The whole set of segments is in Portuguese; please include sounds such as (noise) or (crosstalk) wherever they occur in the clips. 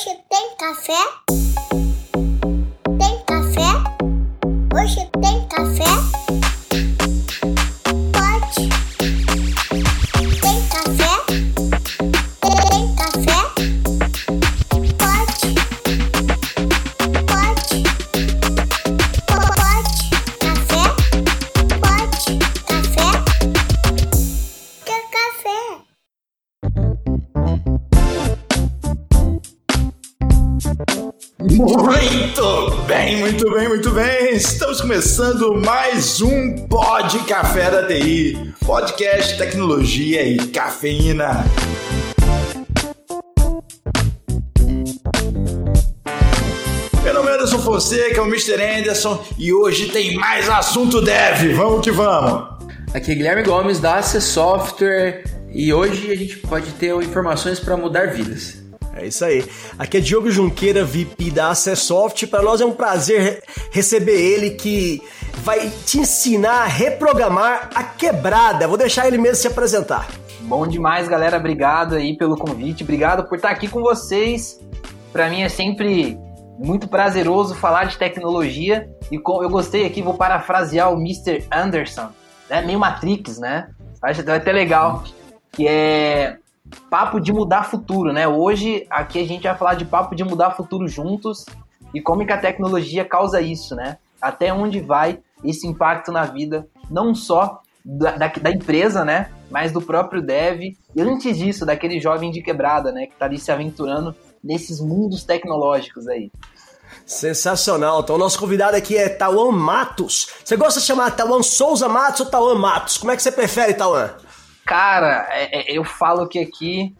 Hoje tem café? Começando mais um Pod Café da TI, podcast tecnologia e cafeína. Meu nome é Anderson Fonseca, é o Mr. Anderson e hoje tem mais assunto dev. Vamos que vamos. Aqui é Guilherme Gomes da AC Software e hoje a gente pode ter informações para mudar vidas. É isso aí. Aqui é Diogo Junqueira, VP da Acessoft. Para nós é um prazer re- receber ele que vai te ensinar a reprogramar a quebrada. Vou deixar ele mesmo se apresentar. Bom demais, galera. Obrigado aí pelo convite. Obrigado por estar aqui com vocês. Para mim é sempre muito prazeroso falar de tecnologia e eu gostei aqui, vou parafrasear o Mr. Anderson, né? Meio Matrix, né? Acho até legal, que é papo de mudar futuro, né? Hoje aqui a gente vai falar de papo de mudar futuro juntos e como que a tecnologia causa isso, né? Até onde vai esse impacto na vida, não só da, da, da empresa, né? Mas do próprio dev. E antes disso, daquele jovem de quebrada, né? Que tá ali se aventurando nesses mundos tecnológicos aí. Sensacional. Então, o nosso convidado aqui é Tauan Matos. Você gosta de chamar Tauan Souza Matos ou Tauan Matos? Como é que você prefere, Tauan? Cara, é- é- eu falo que aqui.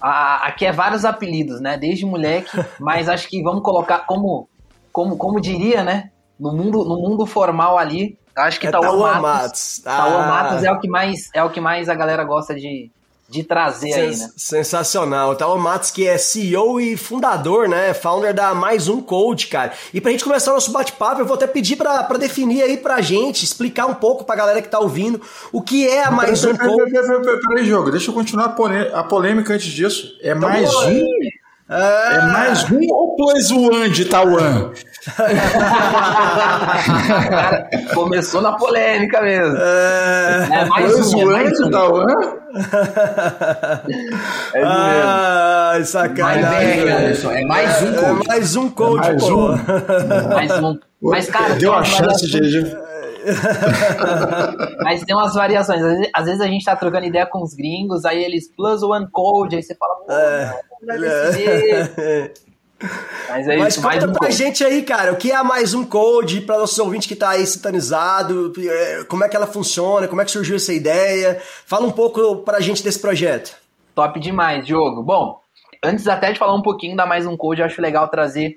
a- aqui é vários apelidos, né? Desde moleque, (laughs) mas acho que vamos colocar como, como, como diria, né? No mundo, no mundo formal ali, acho que É Tauan Tauan Matos. Matos. Ah. Matos é o que mais é o que mais a galera gosta de, de trazer aí, né? Sens- Sensacional. O Tauan Matos, que é CEO e fundador, né? Founder da Mais Um Code, cara. E pra gente começar o nosso bate-papo, eu vou até pedir pra, pra definir aí pra gente, explicar um pouco pra galera que tá ouvindo o que é a Mais Um Peraí, Code. peraí, peraí, peraí, peraí, jogo. Deixa eu continuar a polê- a polêmica antes disso. É mais bom. um? É mais um ou plus one de Tauan? (laughs) Cara, começou na polêmica mesmo. É... É mais Plus um, é one mais de um. É mesmo. Ai, Mas sacanagem. é, Anderson, é mais um É coach. mais um coach, mais pô. um. Mais um. Mas, cara, Deu tem a umas chance de. (laughs) Mas tem umas variações. Às vezes, às vezes a gente tá trocando ideia com os gringos, aí eles plus one code, aí você fala, pô, É. decidir. (laughs) Mas é Mas isso, conta pra gente aí, cara, o que é a Mais Um Code, pra nossos ouvintes que tá aí sintonizado, é, como é que ela funciona, como é que surgiu essa ideia. Fala um pouco pra gente desse projeto. Top demais, Diogo. Bom, antes até de falar um pouquinho da mais um code, eu acho legal trazer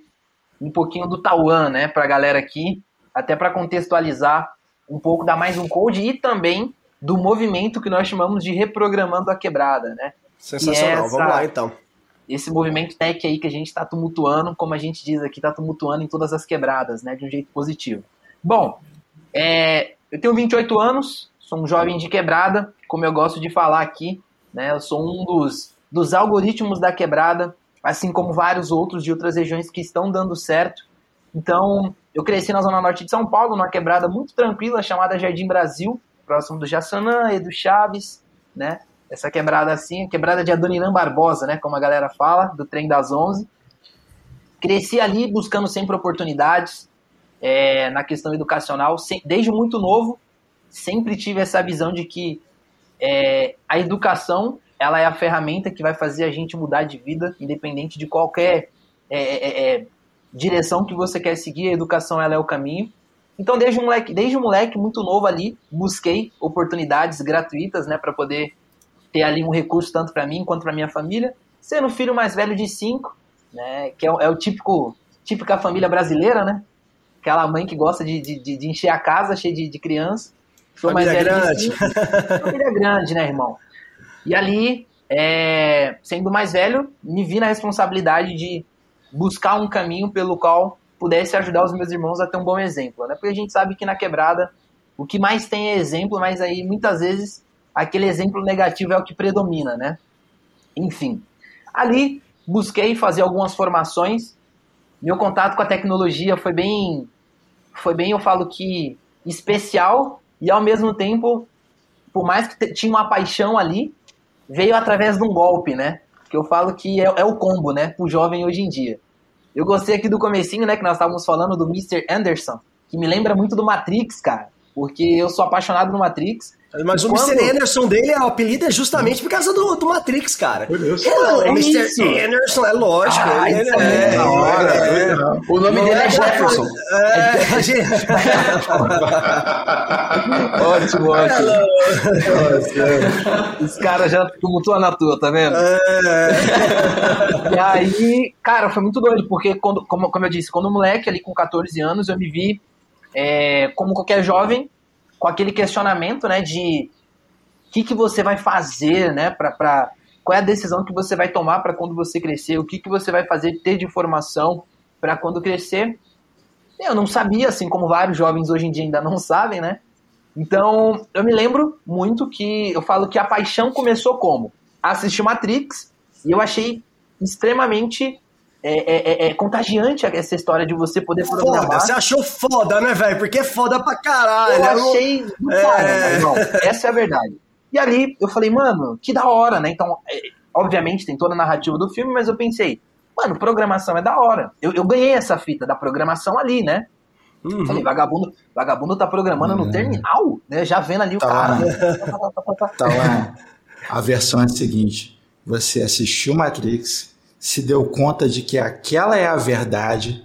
um pouquinho do Tauan, né, pra galera aqui, até para contextualizar um pouco da mais um code e também do movimento que nós chamamos de reprogramando a quebrada, né? Sensacional, essa- vamos lá então. Esse movimento tech aí que a gente está tumultuando, como a gente diz aqui, está tumultuando em todas as quebradas, né, de um jeito positivo. Bom, é, eu tenho 28 anos, sou um jovem de quebrada, como eu gosto de falar aqui, né, eu sou um dos, dos algoritmos da quebrada, assim como vários outros de outras regiões que estão dando certo. Então, eu cresci na zona norte de São Paulo, numa quebrada muito tranquila chamada Jardim Brasil, próximo do Jaçanã e do Chaves, né? Essa quebrada assim, quebrada de Adoniran Barbosa, né? Como a galera fala, do trem das 11. Cresci ali buscando sempre oportunidades é, na questão educacional, desde muito novo, sempre tive essa visão de que é, a educação ela é a ferramenta que vai fazer a gente mudar de vida, independente de qualquer é, é, é, direção que você quer seguir, a educação ela é o caminho. Então, desde um moleque, desde um moleque muito novo ali, busquei oportunidades gratuitas, né, para poder ter ali um recurso tanto para mim quanto para minha família. Sendo o filho mais velho de cinco, né, que é, o- é o típico, típica família brasileira, né? Aquela mãe que gosta de, de, de- de encher a casa cheia de, de criança. Sou mais Família velho de grande. cinco. (laughs) Família grande, né, irmão? E ali, é, sendo mais velho, me vi na responsabilidade de buscar um caminho pelo qual pudesse ajudar os meus irmãos a ter um bom exemplo, né? Porque a gente sabe que na quebrada o que mais tem é exemplo, mas aí muitas vezes aquele exemplo negativo é o que predomina, né? Enfim, ali busquei fazer algumas formações. Meu contato com a tecnologia foi bem, foi bem, eu falo que especial e ao mesmo tempo, por mais que tinha uma paixão ali, veio através de um golpe, né? Que eu falo que é, é o combo, né? Pro jovem hoje em dia. Eu gostei aqui do comecinho, né? Que nós estávamos falando do Mr. Anderson, que me lembra muito do Matrix, cara. Porque eu sou apaixonado no Matrix. Mas o Quando- Mr. Anderson dele, o apelido é justamente por causa do, do Matrix, cara. Meu Deus. Hello, É Mr. isso. Anderson, é lógico. Ah, ele é é, hora, é, Não. O nome dele é Jefferson. é, gente- Ótimo, ótimo. Os caras já tumultuam na tua, tá vendo? E aí, cara, foi muito doido, porque quando, como, como eu disse, quando moleque ali com 14 anos, eu me vi é, como qualquer jovem, com aquele questionamento, né, de o que, que você vai fazer, né, pra, qual é a decisão que você vai tomar para quando você crescer, o que, que você vai fazer, ter de formação para quando crescer. Eu não sabia, assim como vários jovens hoje em dia ainda não sabem, né? Então, eu me lembro muito que eu falo que a paixão começou como? Assistir Matrix e eu achei extremamente é, é, é, é contagiante essa história de você poder Foda, programar. você achou foda, né, velho? Porque é foda pra caralho. Eu né? achei do É. cara, irmão. Essa é a verdade. E ali eu falei, mano, que da hora, né? Então, é, obviamente tem toda a narrativa do filme, mas eu pensei, mano, programação é da hora. Eu, eu ganhei essa fita da programação ali, né? Uhum. Falei, vagabundo, vagabundo tá programando no terminal, né? Já vendo ali o Tá cara. lá. (laughs) Tá lá. A versão é a seguinte: você assistiu Matrix, se deu conta de que aquela é a verdade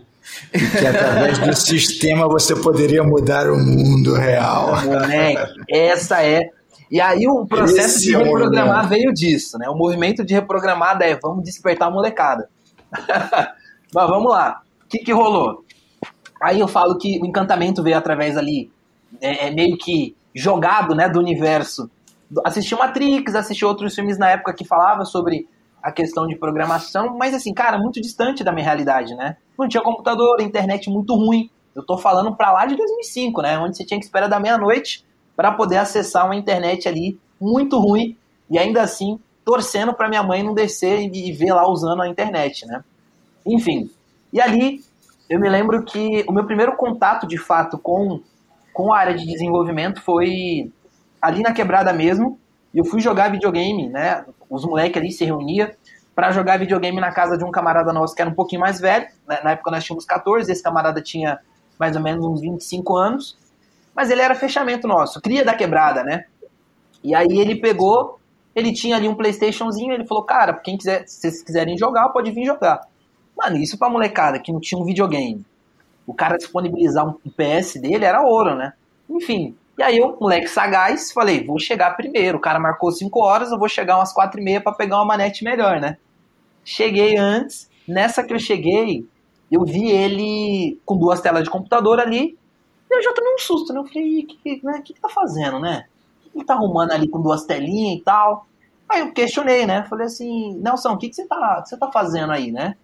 e que através do (laughs) sistema você poderia mudar o mundo real. Moleque, essa é. E aí o processo Esse de é reprogramar momento. veio disso, né? O movimento de reprogramada é vamos despertar a molecada. (laughs) Mas vamos lá. O que, que rolou? Aí eu falo que o encantamento veio através ali, é, é meio que jogado, né, do universo. Assisti Matrix, assisti outros filmes na época que falava sobre a questão de programação, mas assim, cara, muito distante da minha realidade, né? Não tinha computador, internet muito ruim. Eu tô falando pra lá de 2005, né? Onde você tinha que esperar da meia-noite para poder acessar uma internet ali muito ruim e ainda assim torcendo para minha mãe não descer e e ver lá usando a internet, né? Enfim. E ali eu me lembro que o meu primeiro contato de fato com, com a área de desenvolvimento foi ali na quebrada mesmo. E eu fui jogar videogame, né? Os moleques ali se reuniam para jogar videogame na casa de um camarada nosso que era um pouquinho mais velho. né? Na época nós tínhamos 14, esse camarada tinha mais ou menos uns 25 anos. Mas ele era fechamento nosso, cria da quebrada, né? E aí ele pegou, ele tinha ali um Playstationzinho, ele falou, cara, quem quiser, se vocês quiserem jogar, pode vir jogar. Mano, isso pra molecada que não tinha um videogame. O cara disponibilizar um PS dele era ouro, né? Enfim. E aí eu, moleque sagaz, falei, vou chegar primeiro. O cara marcou 5 horas, eu vou chegar umas 4 e meia pra pegar uma manete melhor, né? Cheguei antes. Nessa que eu cheguei, eu vi ele com duas telas de computador ali. E eu já tomei um susto, né? Eu falei, o que, né, que, que tá fazendo, né? O que ele tá arrumando ali com duas telinhas e tal? Aí eu questionei, né? Falei assim, Nelson, o que, que você tá, que você tá fazendo aí, né?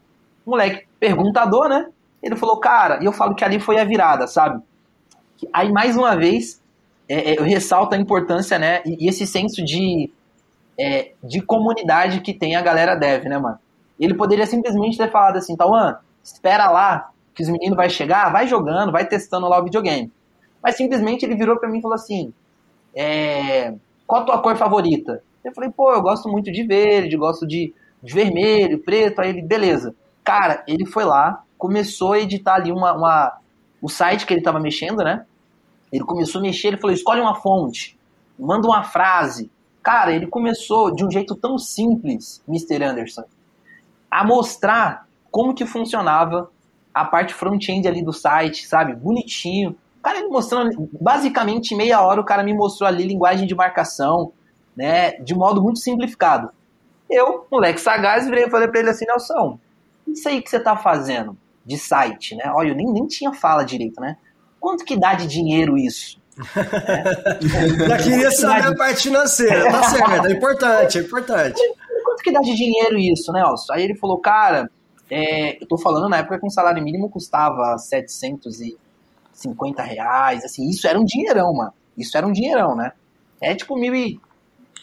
moleque perguntador, né? Ele falou, cara, e eu falo que ali foi a virada, sabe? Aí, mais uma vez, é, é, eu ressalto a importância, né? E, e esse senso de, é, de comunidade que tem a galera dev, né, mano? Ele poderia simplesmente ter falado assim, Tauan, espera lá, que os meninos vai chegar, vai jogando, vai testando lá o videogame. Mas simplesmente ele virou pra mim e falou assim, é, qual a tua cor favorita? Eu falei, pô, eu gosto muito de verde, gosto de, de vermelho, preto. Aí ele, beleza. Cara, ele foi lá, começou a editar ali uma, uma, o site que ele tava mexendo, né? Ele começou a mexer, ele falou, escolhe uma fonte, manda uma frase. Cara, ele começou de um jeito tão simples, Mr. Anderson, a mostrar como que funcionava a parte front-end ali do site, sabe? Bonitinho. Cara, ele mostrando, basicamente, meia hora o cara me mostrou ali linguagem de marcação, né? De modo muito simplificado. Eu, moleque sagaz, virei e falei pra ele assim, Nelson, isso aí que você tá fazendo de site, né? Olha, eu nem, nem tinha fala direito, né? Quanto que dá de dinheiro isso? (laughs) Já queria saber a parte financeira, tá certo, é importante, é importante. Quanto que dá de dinheiro isso, né, Nelson? Aí ele falou, cara, é, eu tô falando na época que um salário mínimo custava 750 reais, assim, isso era um dinheirão, mano. Isso era um dinheirão, né? É tipo mil e,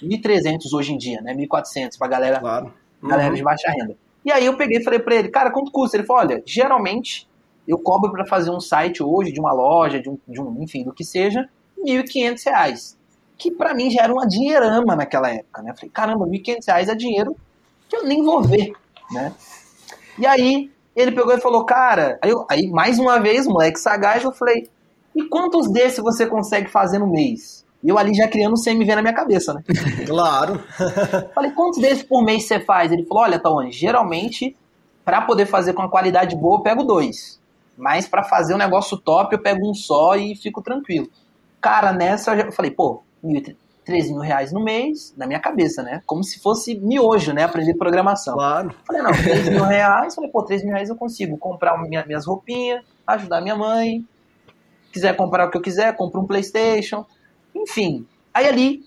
1.300 hoje em dia, né? 1.400 pra galera, Claro. galera Uhum. de baixa renda. E aí eu peguei e falei pra ele, cara, quanto custa? Ele falou, olha, geralmente eu cobro para fazer um site hoje de uma loja, de um, de um enfim, do que seja, R$ 1.500. Que para mim já era uma dinheirama naquela época, né? Eu falei, caramba, R$ 1.500 é dinheiro que eu nem vou ver, né? E aí ele pegou e falou, cara, aí, eu, aí mais uma vez, moleque sagaz, eu falei, e quantos desses você consegue fazer no mês? E eu ali já criando o CMV na minha cabeça, né? (laughs) Claro. (laughs) Falei, quantos desses por mês você faz? Ele falou, olha, Tawane, geralmente, para poder fazer com a qualidade boa, eu pego dois. Mas para fazer um negócio top, eu pego um só e fico tranquilo. Cara, nessa eu falei, pô, 13 mil reais no mês, na minha cabeça, né? Como se fosse miojo, né? Aprender programação. Claro. Falei, não, 3 mil reais. Falei, pô, 3 mil reais eu consigo comprar minha, minhas roupinhas, ajudar minha mãe. Quiser comprar o que eu quiser, compro um Playstation. Enfim. Aí ali,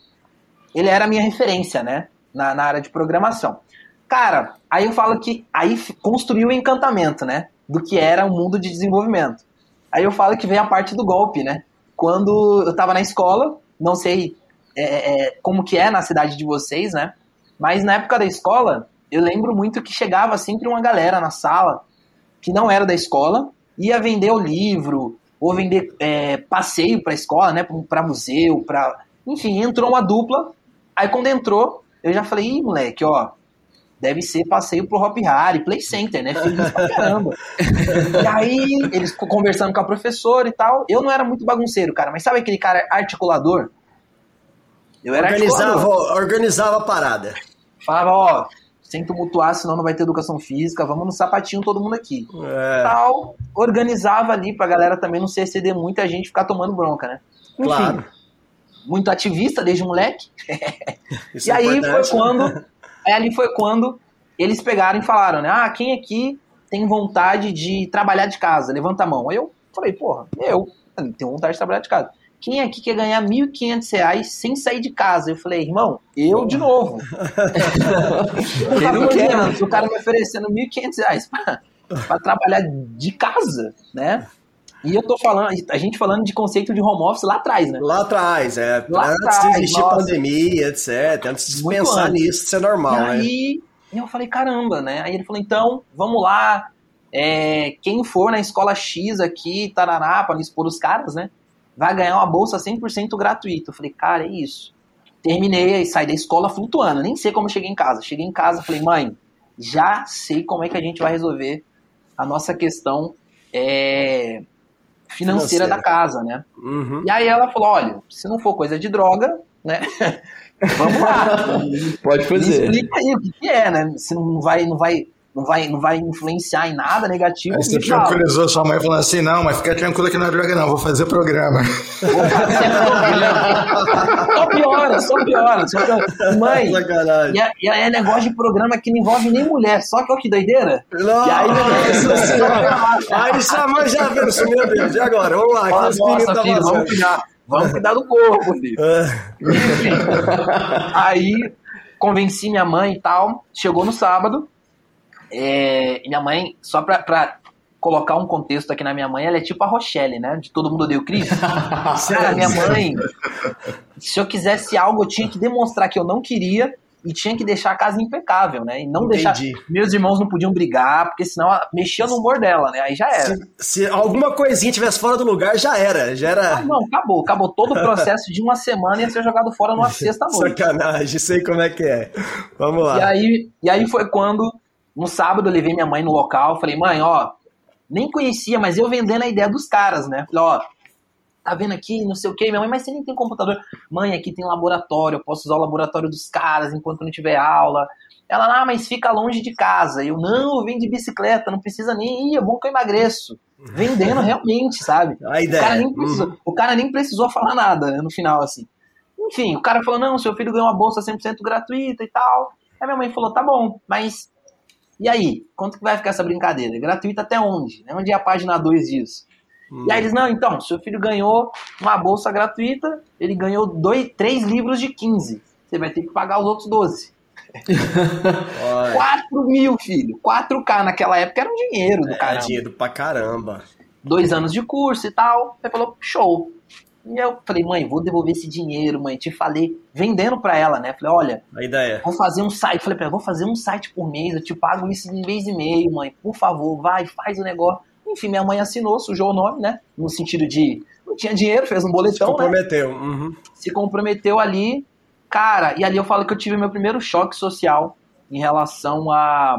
ele era a minha referência, né? Na, na área de programação. Cara, aí eu falo que aí construiu o encantamento, né? Do que era o mundo de desenvolvimento. Aí eu falo que vem a parte do golpe, né? Quando eu estava na escola, não sei é, é, como que é na cidade de vocês, né? Mas na época da escola, eu lembro muito que chegava sempre uma galera na sala que não era da escola, ia vender o livro, ou vender é, passeio para escola, né? Para museu, para. Enfim, entrou uma dupla. Aí quando entrou, eu já falei, Ih, moleque, ó, deve ser passeio pro Hop Harry, Play Center, né? Feliz pra caramba. e aí, eles conversando com a professora e tal. Eu não era muito bagunceiro, cara, mas sabe aquele cara articulador? Eu era organizava, articulador. organizava a parada. Falava, ó, sem tumultuar, senão não vai ter educação física, vamos no sapatinho todo mundo aqui. É. Tal, organizava ali pra galera também não se exceder muito e a gente ficar tomando bronca, né? Enfim, claro. muito ativista desde moleque. (laughs) e é aí foi quando Aí ali foi quando eles pegaram e falaram, né? Ah, quem aqui tem vontade de trabalhar de casa? Levanta a mão. Aí eu falei, porra, eu tenho vontade de trabalhar de casa. Quem aqui quer ganhar R$ 1.500 sem sair de casa? Eu falei, irmão, eu de novo. (laughs) não quero. O cara me oferecendo R$ 1.500 para trabalhar de casa, né? E eu tô falando, a gente falando de conceito de home office lá atrás, né? Lá atrás, é. Lá antes atrás, de existir nossa. pandemia, etc. Antes de Muito pensar antes. nisso, isso é normal, e né? Aí eu falei, caramba, né? Aí ele falou, então, vamos lá. É, quem for na escola X aqui, Tarará, pra expor os caras, né? Vai ganhar uma bolsa 100% gratuita. Eu falei, cara, é isso. Terminei e saí da escola flutuando. Nem sei como cheguei em casa. Cheguei em casa, falei, mãe, já sei como é que a gente vai resolver a nossa questão é, financeira, financeira. da casa, né? Uhum. E aí ela falou: olha, se não for coisa de droga, né? (laughs) Vamos lá. Pode fazer. Me explica aí o que, que é, né? Se não vai, não vai não vai, não vai influenciar em nada negativo. Aí você tranquilizou sua mãe falando assim, não, mas fica tranquilo que não é droga não, vou fazer programa. Vou fazer programa. só piora, só piora. Só piora. Mãe, e, é, e é negócio de programa que não envolve nem mulher, só que olha que doideira. Nossa, e aí, aí sua mãe já viu, meu Deus, e agora? Vamos lá, Nossa, nossa filho, vamos cuidar. Vamos cuidar do corpo, filho. Enfim. aí convenci minha mãe e tal. Chegou no sábado. É, minha mãe, só pra, pra, colocar um contexto aqui na minha mãe, ela é tipo a Rochelle, né? De todo mundo odeia o Cris. (laughs) Cara, minha mãe, se eu quisesse algo, eu tinha que demonstrar que eu não queria e tinha que deixar a casa impecável, né? E não Entendi. deixar. Meus irmãos não podiam brigar, porque senão mexia no humor dela, né? Aí já era. Se, se alguma coisinha tivesse fora do lugar, já era. Já era. Ah, não, acabou. Acabou todo o processo de uma semana ia ser jogado fora numa (laughs) sexta-noite. Sacanagem, sei como é que é. Vamos lá. E aí, e aí foi quando no sábado eu levei minha mãe no local, falei, mãe, ó, nem conhecia, mas eu vendendo a ideia dos caras, né? Falei, ó, tá vendo aqui, não sei o que, minha mãe, mas você nem tem computador. Mãe, aqui tem laboratório, eu posso usar o laboratório dos caras enquanto não tiver aula. Ela, ah, mas fica longe de casa. Eu, não, eu venho de bicicleta, não precisa nem ir, é bom que eu emagreço. Vendendo realmente, sabe? (laughs) A ideia. O cara nem precisou, uhum. o cara nem precisou falar nada, né, no final, assim. Enfim, o cara falou, não, seu filho ganhou uma bolsa 100% gratuita e tal. Aí minha mãe falou, tá bom, mas e aí, quanto que vai ficar essa brincadeira? É gratuita até onde? Né? Onde é a página 2 disso? Hum. E aí eles, não, então, seu filho ganhou uma bolsa gratuita, ele ganhou dois, três livros de 15. Você vai ter que pagar os outros 12. 4 (laughs) mil, filho. 4K naquela época era um dinheiro do é, caramba. dinheiro pra caramba. Dois anos de curso e tal. Aí falou, show. E eu falei, mãe, vou devolver esse dinheiro, mãe. Te falei, vendendo pra ela, né? Falei, olha, A ideia. vou fazer um site. Falei pra ela, vou fazer um site por mês, eu te pago isso em mês e meio, mãe. Por favor, vai, faz o negócio. Enfim, minha mãe assinou, sujou o nome, né? No sentido de não tinha dinheiro, fez um Se boletão, né? comprometeu. Uhum. Se comprometeu ali. Cara, e ali eu falo que eu tive meu primeiro choque social em relação a.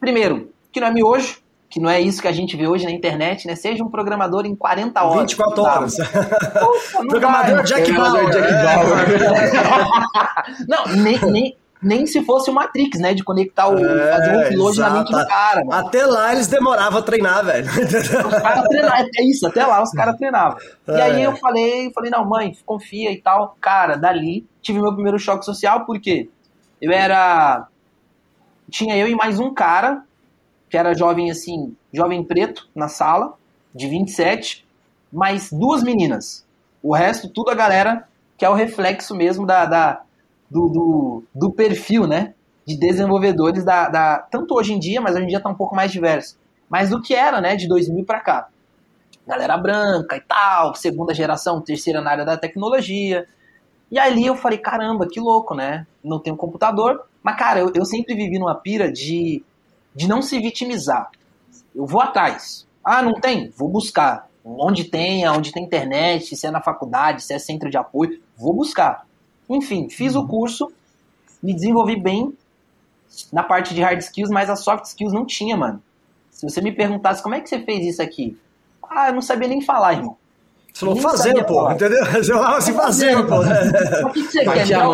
Primeiro, que não é miojo, que não é isso que a gente vê hoje na internet, né? Seja um programador em 40 horas. 24 Não dá, horas. Poxa, Programador dá. Jack Bauer. Jack é. (laughs) Não, nem, nem, nem se fosse o Matrix, né? De conectar o. É, fazer um upload na mente do cara. mano. Até lá eles demoravam a treinar, velho. Os caras treinavam, é isso, até lá os caras treinavam. E É. aí eu falei, falei, não, mãe, confia e tal. Cara, dali tive meu primeiro choque social, porque eu era. Tinha eu e mais um cara, que era jovem assim, jovem preto na sala, de 27, mais duas meninas. O resto, tudo a galera que é o reflexo mesmo da, da- do, do, do perfil, né? De desenvolvedores da, da. Tanto hoje em dia, mas hoje em dia tá um pouco mais diverso. Mas do que era, né? De 2000 pra cá. Galera branca e tal, segunda geração, terceira na área da tecnologia. E ali eu falei, caramba, que louco, né? Não tenho computador. Mas, cara, eu, eu sempre vivi numa pira de, de não se vitimizar. Eu vou atrás. Ah, não tem? Vou buscar. Onde tem, onde tem internet, se é na faculdade, se é centro de apoio, vou buscar. Enfim, fiz o curso, me desenvolvi bem na parte de hard skills, mas as soft skills não tinha, mano. Se você me perguntasse como é que você fez isso aqui, ah, eu não sabia nem falar, irmão. Você falou fazendo, pô, falar. entendeu? (laughs) Você falava assim, fazendo, pô. O que, você quer? Me dá,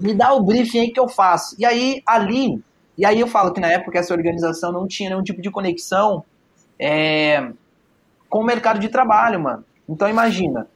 me dá o briefing aí que eu faço. E aí, ali, e aí eu falo que na época essa organização não tinha nenhum tipo de conexão é, com o mercado de trabalho, mano. Então imagina,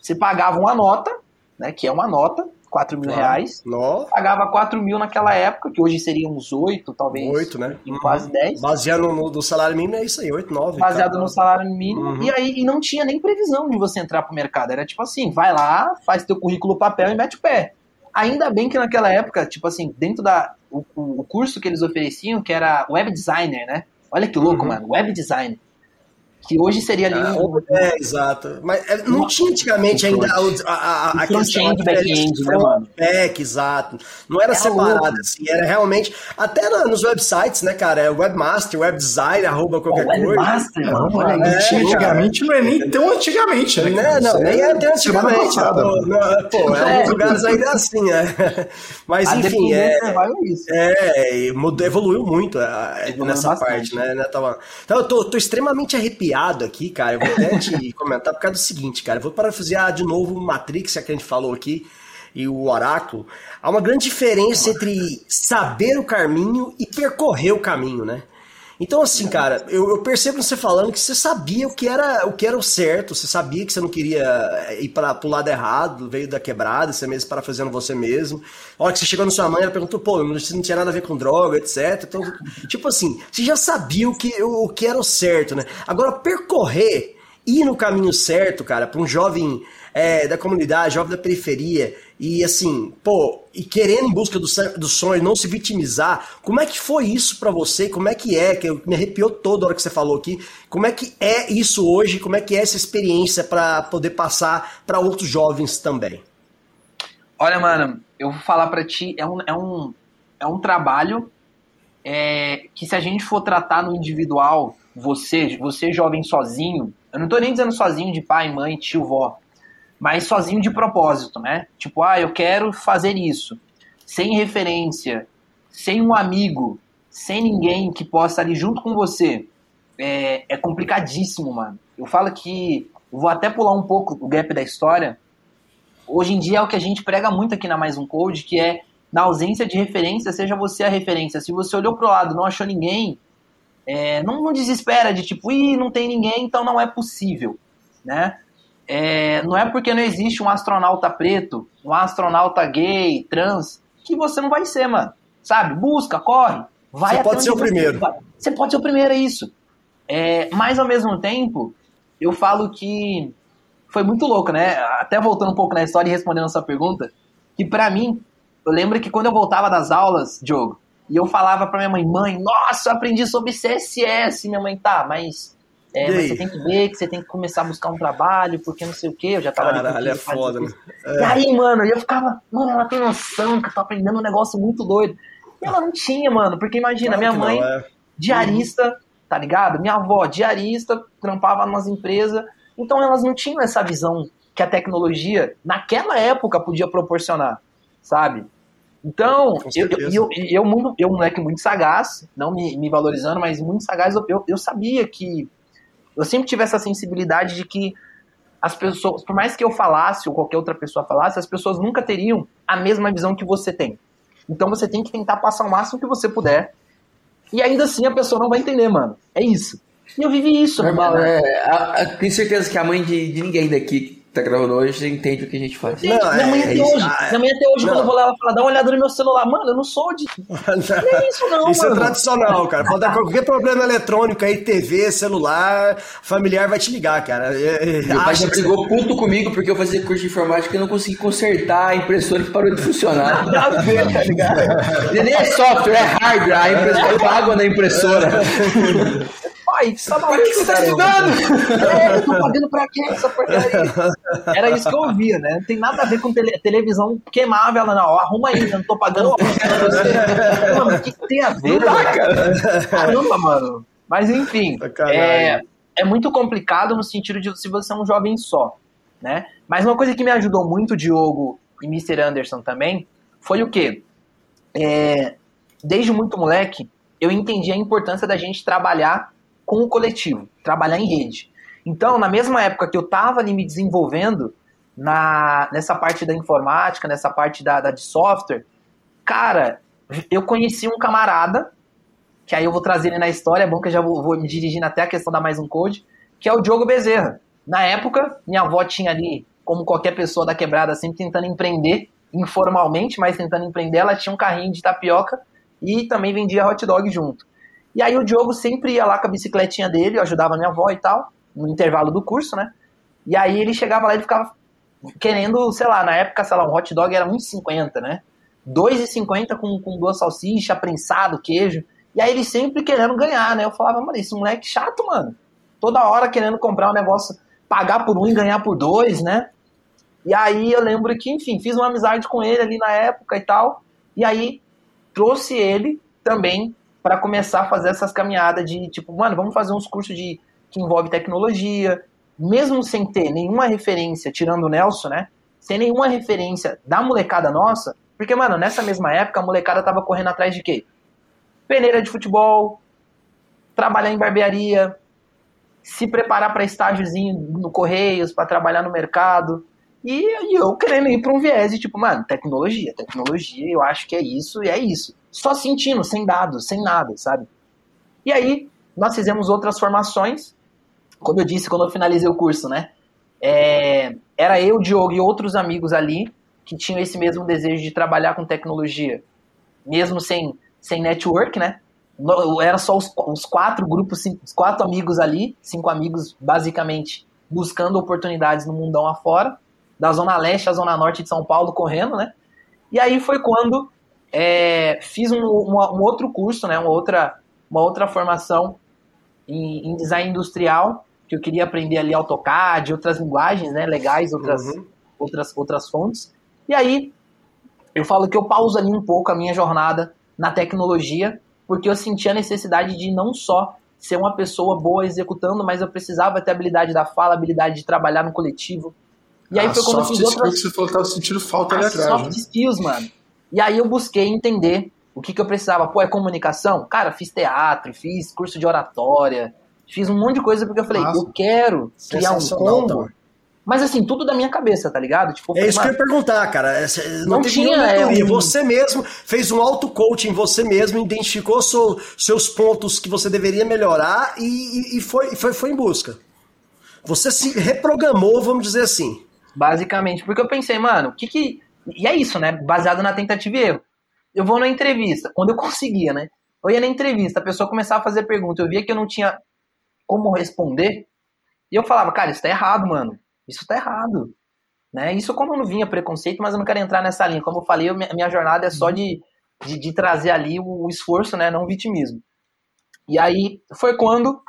você pagava uma nota, né, que é uma nota, 4 mil reais, Nossa, pagava 4 mil naquela época, que hoje seriam uns 8, talvez, oito, né? em quase 10. Baseado no, no- do salário mínimo é isso aí, 8, 9. baseado no salário mínimo. Uhum. E aí e não tinha nem previsão de você entrar pro mercado. Era tipo assim, vai lá, faz teu currículo papel e mete o pé. Ainda bem que naquela época, tipo assim, dentro da o, o- curso que eles ofereciam, que era web designer, né? Olha que louco, Uhum. mano, web designer. Que hoje seria ali um, É, exato. Mas é, não tinha antigamente ainda a, a, a, a questão diferença back-end, de né, mano? Back, exato. Não era Era separado louco. assim, era realmente. Até na- nos websites, né, cara? É webmaster, webdesign, arroba qualquer coisa. webmaster, Não, mano. Olha aí. É, tinha cara. antigamente não é nem tão antigamente, né? Não, cara? não, Isso nem é até antigamente. passada, pô, não, pô, em (laughs) É. alguns lugares ainda é assim, né? Mas A enfim, é. é. É, evoluiu muito nessa bastante. parte, né, né tava... Então eu tô, tô extremamente arrepiado aqui, cara. Eu vou até te (laughs) comentar por causa do seguinte, cara. Eu vou parafusear de novo o Matrix, que a gente falou aqui, e o Oráculo. Há uma grande diferença entre saber o caminho e percorrer o caminho, né? Então, assim, cara, eu, eu percebo você falando que você sabia o que era o que era o certo, você sabia que você não queria eh, ir para pro lado errado, veio da quebrada, você mesmo parafraseando você mesmo. A hora que você chegou na sua mãe, ela perguntou, pô, não, não tinha nada a ver com droga, etc. Então, (laughs) tipo assim, você já sabia o que, o, o que era o certo, né? Agora, percorrer, ir no caminho certo, cara, para um jovem é, da comunidade, jovem da periferia, e assim, pô, e querendo em busca do, do sonho, não se vitimizar, como é que foi isso pra você? Como é que é? Que me arrepiou toda a hora que você falou aqui. Como é que é isso hoje? Como é que é essa experiência pra poder passar pra outros jovens também? Olha, mano, eu vou falar pra ti, é um, é um, é um trabalho é, que se a gente for tratar no individual, você, você jovem sozinho, eu não tô nem dizendo sozinho de pai, mãe, tio, vó, mas sozinho de propósito, né? Tipo, ah, eu quero fazer isso, sem referência, sem um amigo, sem ninguém que possa ali junto com você, é, é complicadíssimo, mano. Eu falo que, vou até pular um pouco o gap da história, hoje em dia é o que a gente prega muito aqui na Mais Um Code, que é na ausência de referência, seja você a referência. Se você olhou pro lado não achou ninguém, é, não, não desespera de tipo, ih, não tem ninguém, então não é possível, né? É, não é porque não existe um astronauta preto, um astronauta gay, trans, que você não vai ser, mano. Sabe? Busca, corre. Vai Você pode ser o primeiro. vai. Você pode ser o primeiro, é isso. É, mas ao mesmo tempo, eu falo que foi muito louco, né? Até voltando um pouco na história e respondendo a sua pergunta, que pra mim, eu lembro que quando eu voltava das aulas, Diogo, e eu falava pra minha mãe, mãe, nossa, eu aprendi sobre CSS. Minha mãe, tá, mas É, mas você tem que ver que você tem que começar a buscar um trabalho, porque não sei o quê. Eu já tava ali Caralho, é 15, faz foda, né? isso. E aí, mano, eu ficava, mano, ela tem noção que eu tô aprendendo um negócio muito doido. E ela não tinha, mano, porque imagina, Claro minha mãe, não, é. diarista, tá ligado? Minha avó, diarista, trampava nas empresas. Então elas não tinham essa visão que a tecnologia, naquela época, podia proporcionar, sabe? Então, eu, eu, eu, eu, muito- eu, moleque muito sagaz, não me, me valorizando, mas muito sagaz, eu, eu sabia que. Eu sempre tive essa sensibilidade de que as pessoas, por mais que eu falasse ou qualquer outra pessoa falasse, as pessoas nunca teriam a mesma visão que você tem. Então você tem que tentar passar o máximo que você puder. E ainda assim a pessoa não vai entender, mano. É isso. E eu vivi isso, né, Normal, mano? é, a- a- tenho certeza que a mãe de, de ninguém daqui tá gravando hoje entende o que a gente faz. Gente, Não, minha mãe é até hoje. Ah, é. Minha mãe até hoje, Não. quando eu vou lá, ela fala, dá uma olhada no meu celular. Mano, eu não sou de. (laughs) Não é isso, não, Isso é mano. tradicional, cara. Pode dar qualquer problema eletrônico aí, TV, celular, familiar vai te ligar, cara. É, é, Meu pai já que você- brigou puto comigo porque eu fazia curso de informática e não consegui consertar a impressora que parou de funcionar. (laughs) Nada a ver, tá ligado? Ele nem é software, é hardware, a impressora eu água na impressora. (laughs) Você tá Pra que você tá estudando? (laughs) É, eu tô pagando pra quê essa porcaria? Era isso que eu ouvia, né? Não tem nada a ver com tele- televisão queimável. Ela, não, arruma aí, eu não tô pagando. (laughs) mano, o que, que tem a ver, cara? Caramba, mano. Mas enfim, é, é muito complicado no sentido de se você é um jovem só, né? Mas uma coisa que me ajudou muito, Diogo e Mr. Anderson também, foi o quê? É, desde muito moleque, eu entendi a importância da gente trabalhar com o coletivo, trabalhar em rede. Então, na mesma época que eu estava ali me desenvolvendo na, nessa parte da informática, nessa parte da, da de software, cara, eu conheci um camarada, que aí eu vou trazer ele na história, é bom que eu já vou, vou me dirigindo até a questão da mais um code, que é o Diogo Bezerra. Na época, minha avó tinha ali, como qualquer pessoa da quebrada, sempre tentando empreender, informalmente, mas tentando empreender, ela tinha um carrinho de tapioca e também vendia hot dog junto. E aí o Diogo sempre ia lá com a bicicletinha dele, eu ajudava minha avó e tal, no intervalo do curso, né? E aí ele chegava lá e ficava querendo, sei lá, na época, sei lá, um hot dog era 1,50, né? 2,50 com, com duas salsichas, prensado, queijo. E aí ele sempre querendo ganhar, né? Eu falava, mano, esse moleque chato, mano. Toda hora querendo comprar um negócio, pagar por um e ganhar por dois, né? E aí eu lembro que, enfim, fiz uma amizade com ele ali na época e tal. E aí trouxe ele também para começar a fazer essas caminhadas de tipo, mano, vamos fazer uns cursos de que envolve tecnologia, mesmo sem ter nenhuma referência, tirando o Nelson, né? Sem nenhuma referência da molecada nossa, porque, mano, nessa mesma época a molecada tava correndo atrás de quê? Peneira de futebol, trabalhar em barbearia, se preparar para estágiozinho no Correios, para trabalhar no mercado. E, e eu querendo ir para um viés de tipo, mano, tecnologia, tecnologia, eu acho que é isso e é isso. Só sentindo, sem dados, sem nada, sabe? E aí, nós fizemos outras formações. Como eu disse quando eu finalizei o curso, né? É, era eu, Diogo e outros amigos ali que tinham esse mesmo desejo de trabalhar com tecnologia, mesmo sem, sem network, né? Era só os, os quatro grupos, cinco- os quatro amigos ali, cinco amigos basicamente buscando oportunidades no mundão afora, da zona leste à zona norte de São Paulo correndo, né? E aí foi quando é, fiz um, um- um outro curso, né? Uma outra, uma outra formação em, em design industrial, que eu queria aprender ali AutoCAD, outras linguagens, né? Legais, outras, Uhum. outras, outras fontes. E aí eu falo que eu pauso ali um pouco a minha jornada na tecnologia, porque eu senti a necessidade de não só ser uma pessoa boa executando, mas eu precisava ter habilidade da fala, habilidade de trabalhar no coletivo. E aí A foi quando eu fiz outras que você falou que tava sentindo falta ali as atrás, soft né? skills, mano. E aí eu busquei entender o que, que eu precisava. Pô, é comunicação? Cara, fiz teatro, fiz curso de oratória, fiz um monte de coisa porque eu falei, Nossa. eu quero criar um combo. Mas assim, tudo da minha cabeça, tá ligado? Tipo, É isso que eu ia perguntar, cara. É, Não, Não tinha, é um- Você mesmo fez um auto-coaching, você mesmo identificou seu- seus pontos que você deveria melhorar e, e- e foi, foi, foi em busca. Você se reprogramou, vamos dizer assim. Basicamente, porque eu pensei, mano, o que que. E é isso, né? Baseado na tentativa e erro. Eu vou na entrevista, quando eu conseguia, né? Eu ia na entrevista, a pessoa começava a fazer pergunta, eu via que eu não tinha como responder, e eu falava, cara, isso tá errado, mano. Isso tá errado. Né? Isso quando não vinha preconceito, mas eu não quero entrar nessa linha. Como eu falei, eu- minha minha jornada é só de, de, de trazer ali o, o esforço, né? Não o vitimismo. E aí foi quando,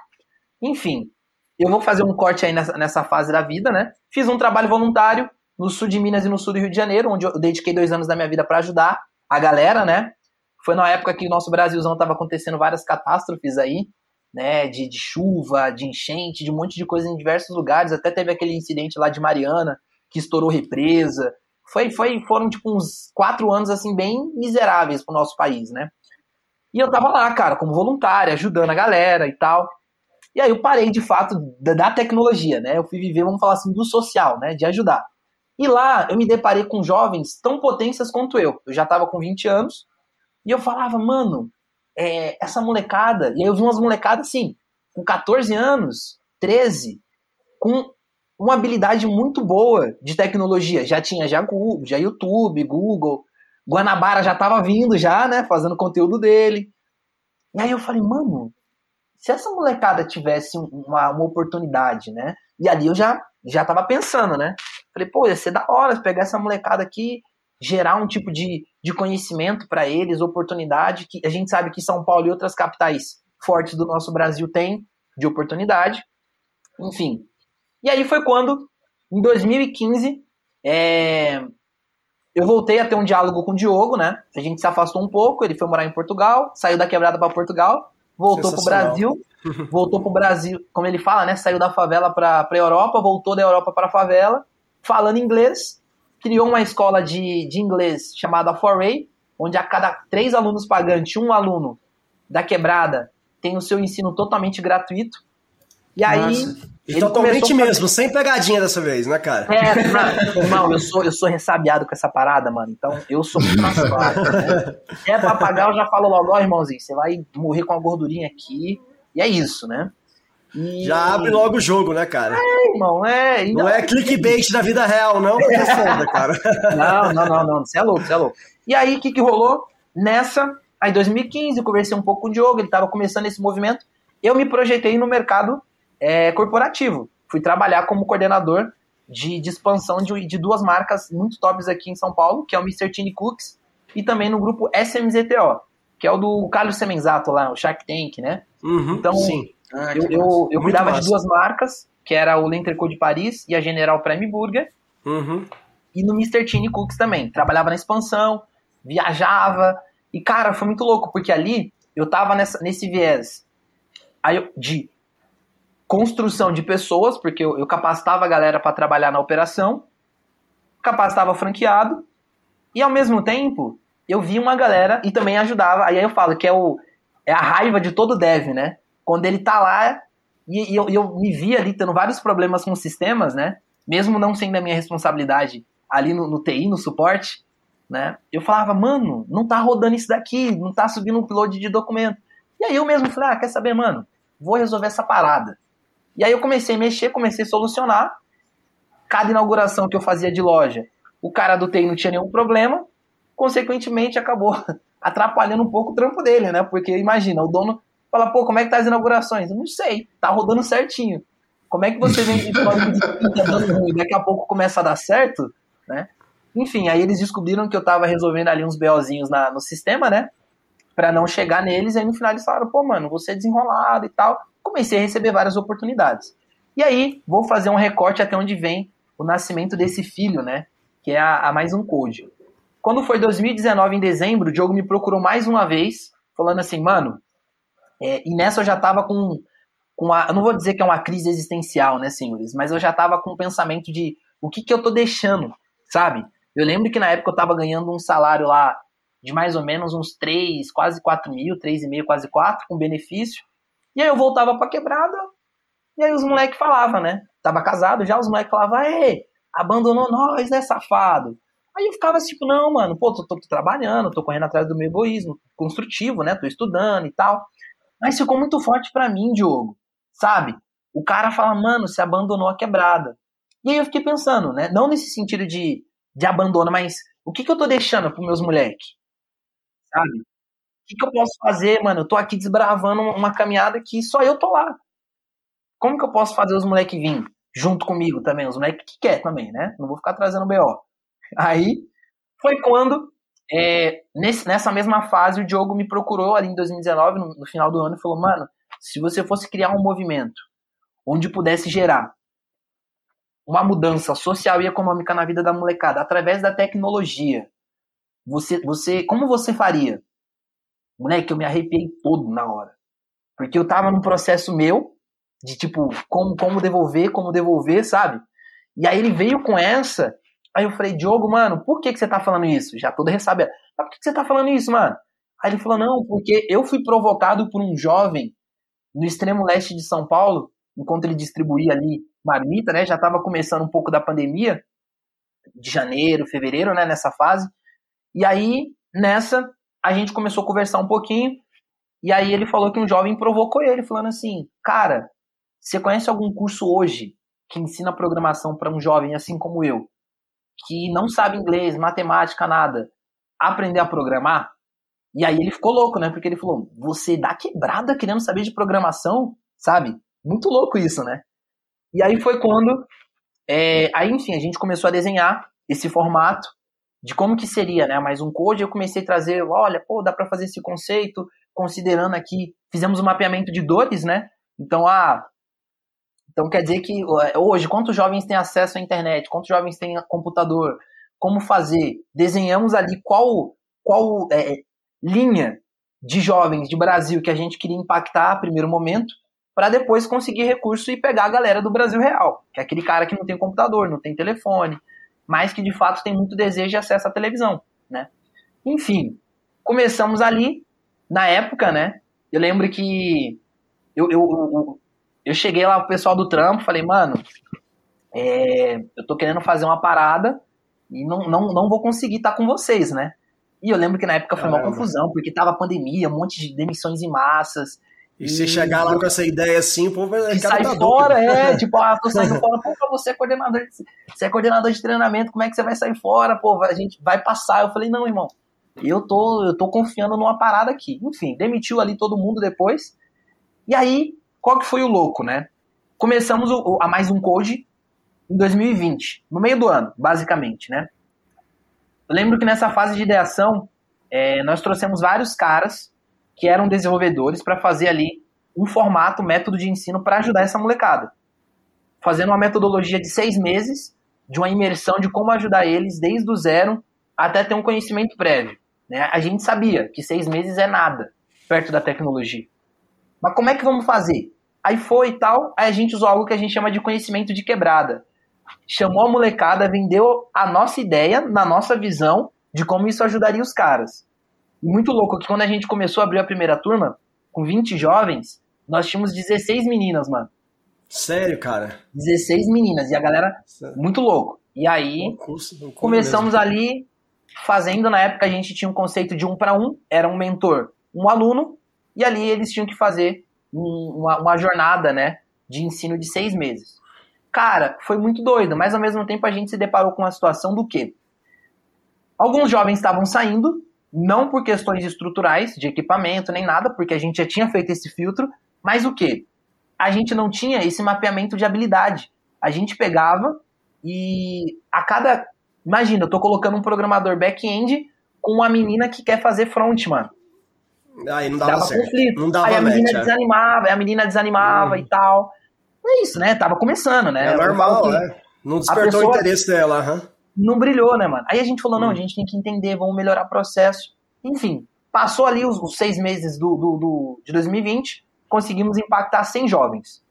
enfim, eu vou fazer um corte aí nessa, nessa fase da vida, né? Fiz um trabalho voluntário no sul de Minas e no sul do Rio de Janeiro, onde eu dediquei dois anos da minha vida para ajudar a galera, né? Foi na época que o nosso Brasilzão estava acontecendo várias catástrofes aí, né? De, de chuva, de enchente, de um monte de coisa em diversos lugares. Até teve aquele incidente lá de Mariana, que estourou represa. Foi, foi, foram tipo uns quatro anos assim bem miseráveis pro nosso país, né? E eu tava lá, cara, como voluntário, ajudando a galera e tal. E aí eu parei de fato da, da tecnologia, né? Eu fui viver, vamos falar assim, do social, né? De ajudar. E lá eu me deparei com jovens tão potências quanto eu. Eu já tava com 20 anos. E eu falava, mano, é, essa molecada. E aí eu vi umas molecadas assim, com 14 anos, 13, com uma habilidade muito boa de tecnologia. Já tinha já Google, já YouTube, Google. Guanabara já tava vindo já, né, fazendo conteúdo dele. E aí eu falei, mano, se essa molecada tivesse uma, uma oportunidade, né? E ali eu já já tava pensando, né? Falei, pô, ia ser da hora pegar essa molecada aqui, gerar um tipo de, de conhecimento para eles, oportunidade, que a gente sabe que São Paulo e outras capitais fortes do nosso Brasil têm de oportunidade. Enfim, e aí foi quando, em 2015, é, eu voltei a ter um diálogo com o Diogo, né? A gente se afastou um pouco, ele foi morar em Portugal, saiu da quebrada para Portugal, voltou pro Brasil, voltou pro Brasil, como ele fala, né? Saiu da favela para a Europa, voltou da Europa para a favela, falando inglês, criou uma escola de, de inglês chamada Foray, onde a cada três alunos pagantes, um aluno da quebrada tem o seu ensino totalmente gratuito. E aí. Nossa. Ele Totalmente mesmo, sem pegadinha dessa vez, né, cara? É, mano, irmão, eu sou, eu sou ressabiado com essa parada, mano. Então, eu sou muito mais né? É pra pagar, eu já falo logo, ó, irmãozinho, você vai morrer com a gordurinha aqui. E é isso, né? E... Já abre logo o jogo, né, cara? É, irmão, é. Não, não é clickbait da vida real, não, porque é foda, cara. (laughs) Não, não, não, não. Você é louco, você é louco. E aí, o que, que rolou? Nessa, aí 2015, eu conversei um pouco com o Diogo, ele tava começando esse movimento. Eu me projetei no mercado é, corporativo. Fui trabalhar como coordenador de, de expansão de, de, duas marcas muito tops aqui em São Paulo, que é o Mr. Tini Cooks e também no grupo SMZTO, que é o do Carlos Semenzato lá, o Shark Tank, né? Uhum, então, sim. Ah, eu, eu, eu cuidava massa. de duas marcas, que era o Lenterco de Paris e a General Prime Burger. Uhum. E no Mr. Tini Cooks também. Trabalhava na expansão, viajava. E, cara, foi muito louco, porque ali eu tava nessa, nesse viés eu, de construção de pessoas, porque eu, eu capacitava a galera para trabalhar na operação, capacitava franqueado, e ao mesmo tempo eu vi uma galera e também ajudava. Aí eu falo que é, o, é a raiva de todo dev, né? Quando ele tá lá e, e eu, eu me vi ali tendo vários problemas com sistemas, né? Mesmo não sendo a minha responsabilidade ali no, no TI, no suporte, né? Eu falava, mano, não tá rodando isso daqui, não tá subindo um upload de documento. E aí eu mesmo falei, ah, quer saber, mano? Vou resolver essa parada. E aí eu comecei a mexer, comecei a solucionar. Cada inauguração que eu fazia de loja, o cara do TI não tinha nenhum problema, consequentemente acabou (laughs) atrapalhando um pouco o trampo dele, né? Porque imagina, o dono fala, pô, como é que tá as inaugurações? Eu não sei, tá rodando certinho. Como é que você vem código daqui a pouco começa a dar certo, né? Enfim, aí eles descobriram que eu tava resolvendo ali uns BOzinhos na, no sistema, né? Pra não chegar neles, e aí no final eles falaram, pô, mano, você é desenrolado e tal comecei a receber várias oportunidades. E aí, vou fazer um recorte até onde vem o nascimento desse filho, né? Que é a, a Mais Um Code. Quando foi 2019, em dezembro, o Diogo me procurou mais uma vez, falando assim, mano, é, e nessa eu já tava com, com a, eu não vou dizer que é uma crise existencial, né, senhores, mas eu já tava com o pensamento de o que que eu tô deixando, sabe? Eu lembro que na época eu tava ganhando um salário lá de mais ou menos uns 3, quase 4 mil, 3,5, quase 4, com benefício. E aí eu voltava pra quebrada, e aí os moleques falavam, né? Tava casado já, os moleques falavam, ei, abandonou nós, né, safado? Aí eu ficava tipo, não, mano, pô, tô, tô, tô, trabalhando, tô correndo atrás do meu egoísmo construtivo, né? Tô estudando e tal. Mas ficou muito forte para mim, Diogo, sabe? O cara fala, mano, você abandonou a quebrada. E aí eu fiquei pensando, né? Não nesse sentido de, de abandono, mas o que, que eu tô deixando pros meus moleques? Sabe? que, que eu posso fazer, mano? Eu tô aqui desbravando uma caminhada que só eu tô lá. Como que eu posso fazer os moleques vir junto comigo também? Os moleques que quer também, né? Não vou ficar trazendo BO. Aí foi quando, é, nesse, nessa mesma fase, o Diogo me procurou ali em 2019, no, no final do ano, e falou: Mano, se você fosse criar um movimento onde pudesse gerar uma mudança social e econômica na vida da molecada através da tecnologia, você, você, como você faria? Moleque, eu me arrepiei todo na hora. Porque eu tava num processo meu de tipo, como, como devolver, como devolver, sabe? E aí ele veio com essa. Aí eu falei, Diogo, mano, por que, que você tá falando isso? Já todo ressabiado. Mas por que, que você tá falando isso, mano? Aí ele falou, não, porque eu fui provocado por um jovem no extremo leste de São Paulo, enquanto ele distribuía ali marmita, né? Já tava começando um pouco da pandemia, de janeiro, fevereiro, né? Nessa fase. E aí, nessa, a gente começou a conversar um pouquinho. E aí ele falou que um jovem provocou ele, falando assim, cara, você conhece algum curso hoje que ensina programação para um jovem assim como eu, que não sabe inglês, matemática, nada, aprender a programar? E aí ele ficou louco, né? Porque ele falou: você dá quebrada querendo saber de programação, sabe? Muito louco isso, né? E aí foi quando. É, aí, enfim, a gente começou a desenhar esse formato de como que seria, né? Mais um code. Eu comecei a trazer: olha, pô, dá para fazer esse conceito, considerando aqui. Fizemos um mapeamento de dores, né? Então, ah, então quer dizer que hoje, quantos jovens têm acesso à internet? Quantos jovens têm computador? Como fazer? Desenhamos ali qual, qual é, linha de jovens de Brasil que a gente queria impactar a primeiro momento, para depois conseguir recurso e pegar a galera do Brasil real, que é aquele cara que não tem computador, não tem telefone, mas que de fato tem muito desejo de acesso à televisão, né? Enfim, começamos ali, na época, né? Eu lembro que eu, eu, eu, eu cheguei lá pro pessoal do trampo, falei, mano, é, eu tô querendo fazer uma parada e não, não, não vou conseguir estar tá com vocês, né? E eu lembro que na época foi uma confusão, porque tava pandemia, um monte de demissões em massas. E, e você chegar lá com essa ideia assim, o povo vai sair tá fora, é, tipo, ah, tô saindo (laughs) fora, pô, você é coordenador, de, você é coordenador de treinamento, como é que você vai sair fora, pô, a gente vai passar. Eu falei, não, irmão, eu tô, eu tô confiando numa parada aqui. Enfim, demitiu ali todo mundo depois. E aí, qual que foi o louco, né? Começamos o, a mais um code em 2020, no meio do ano, basicamente, né? Eu lembro que nessa fase de ideação, é, nós trouxemos vários caras que eram desenvolvedores para fazer ali um formato, um método de ensino para ajudar essa molecada. Fazendo uma metodologia de seis meses, de uma imersão de como ajudar eles desde o zero até ter um conhecimento prévio. Né? A gente sabia que seis meses é nada perto da tecnologia. Mas como é que vamos fazer? Aí foi e tal, aí a gente usou algo que a gente chama de conhecimento de quebrada chamou a molecada, vendeu a nossa ideia, na nossa visão, de como isso ajudaria os caras. Muito louco que quando a gente começou a abrir a primeira turma, com 20 jovens, nós tínhamos 16 meninas, mano. Sério, cara? 16 meninas, e a galera, Sério? muito louco. E aí, curso, começamos mesmo. ali, fazendo, na época a gente tinha um conceito de um para um, era um mentor, um aluno, e ali eles tinham que fazer um, uma, uma jornada, né, de ensino de seis meses. Cara, foi muito doido, mas ao mesmo tempo a gente se deparou com a situação do que alguns jovens estavam saindo, não por questões estruturais, de equipamento nem nada, porque a gente já tinha feito esse filtro, mas o que? A gente não tinha esse mapeamento de habilidade. A gente pegava e a cada. Imagina, eu tô colocando um programador back-end com uma menina que quer fazer front, mano. Aí não dava, dava certo. conflito. Não dava aí a menina match, é. desanimava, a menina desanimava hum. e tal é isso, né? Tava começando, né? É normal, né? Não despertou o interesse dela, uhum. Não brilhou, né, mano? Aí a gente falou, não, hum. a gente tem que entender, vamos melhorar o processo. Enfim, passou ali os, os seis meses do, do, do, de 2020, conseguimos impactar 100 jovens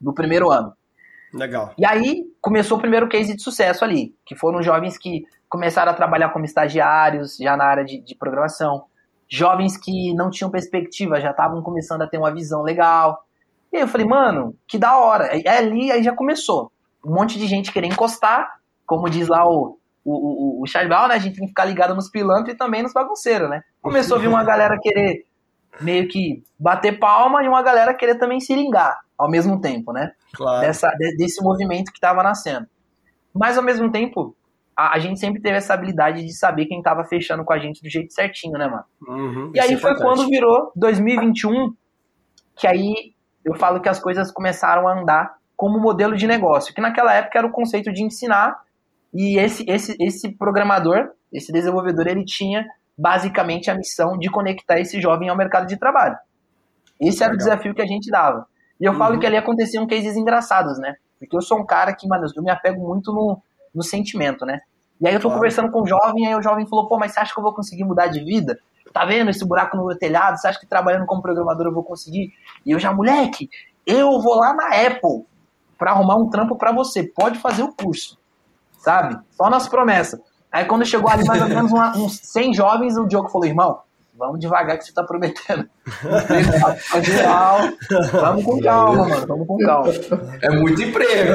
no primeiro ano. Legal. E aí começou o primeiro case de sucesso ali, que foram jovens que começaram a trabalhar como estagiários, já na área de, de programação. Jovens que não tinham perspectiva, já estavam começando a ter uma visão legal. E aí eu falei, mano, que da hora. Aí ali aí já começou. Um monte de gente querer encostar, como diz lá o, o, o, o Brown, né? A gente tem que ficar ligado nos pilantras e também nos bagunceiros, né? Começou a vir uma galera querer meio que bater palma e uma galera querer também se lingar ao mesmo tempo, né? Claro. Dessa, desse movimento que estava nascendo. Mas ao mesmo tempo, a, a, gente sempre teve essa habilidade de saber quem estava fechando com a gente do jeito certinho, né, mano? Uhum, e aí é foi quando virou 2021, que aí eu falo que as coisas começaram a andar como modelo de negócio, que naquela época era o conceito de ensinar, e esse, esse, esse programador, esse desenvolvedor, ele tinha basicamente a missão de conectar esse jovem ao mercado de trabalho. Esse era Legal. o desafio que a gente dava. E eu falo que ali aconteciam cases engraçados, né? Porque eu sou um cara que, mano, eu me apego muito no, no sentimento, né? E aí eu tô Claro. conversando com o jovem, aí o jovem falou, pô, mas você acha que eu vou conseguir mudar de vida? Tá vendo esse buraco no meu telhado? Você acha que trabalhando como programador eu vou conseguir? E eu já, moleque, eu vou lá na Apple pra arrumar um trampo pra você. Pode fazer o curso. Sabe? Só nas promessas. Aí quando chegou ali mais ou menos uma- uns 100 jovens, o Diogo falou, irmão, vamos devagar que você tá prometendo. Geral. Vamos com calma, mano. Vamos com calma. É muito emprego.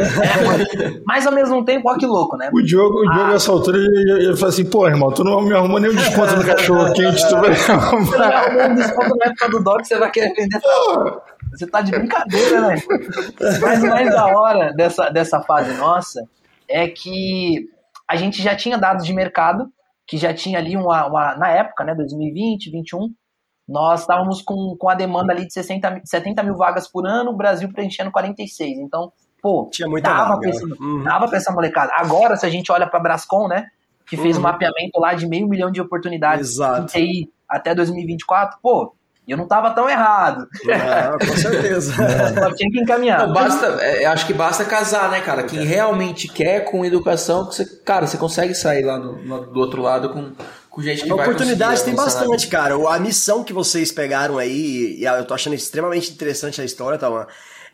Mas ao mesmo tempo, ó que louco, né? O Diogo, o Diogo essa altura, ele, ele falou assim, pô, irmão, tu não me arrumou nenhum desconto no cachorro quente, tu vai Você arrumar. arrumou um desconto na época do Doc, você vai querer vender. Você tá de brincadeira, né? Mas o mais da hora dessa, dessa fase nossa é que a gente já tinha dados de mercado, que já tinha ali uma, uma na época, né, 2020, 2021, nós estávamos com, com a demanda ali de 60, mil- 70 mil vagas por ano, o Brasil preenchendo 46. Então, pô, Tinha muita dava vaga. pra, esse, Uhum. dava pra essa molecada. Agora, se a gente olha pra Brascom, né, que fez Uhum. um mapeamento lá de meio milhão de oportunidades Exato. em TI até 2024, pô, eu não tava tão errado. Ah, com certeza. (laughs) Só tinha que encaminhar. Não, basta, é, acho que basta casar, né, cara? Quem realmente quer com educação, que você, cara, você consegue sair lá no- no- do outro lado com, com gente que A vai oportunidade tem bastante, cara. O- A missão que vocês pegaram aí, e eu tô achando extremamente interessante a história, tá?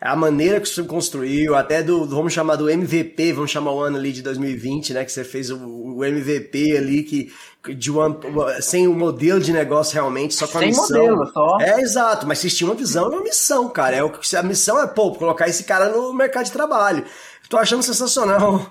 A maneira que você construiu, até do, do- vamos chamar do MVP, vamos chamar o ano ali de 2020, né? Que você fez o, o MVP ali, que de uma, sem um modelo de negócio realmente, só com a Sem missão. modelo, só. É, exato, mas vocês tinham uma visão e uma missão, cara. É o que a missão é, pô, colocar esse cara no mercado de trabalho. Tô achando sensacional.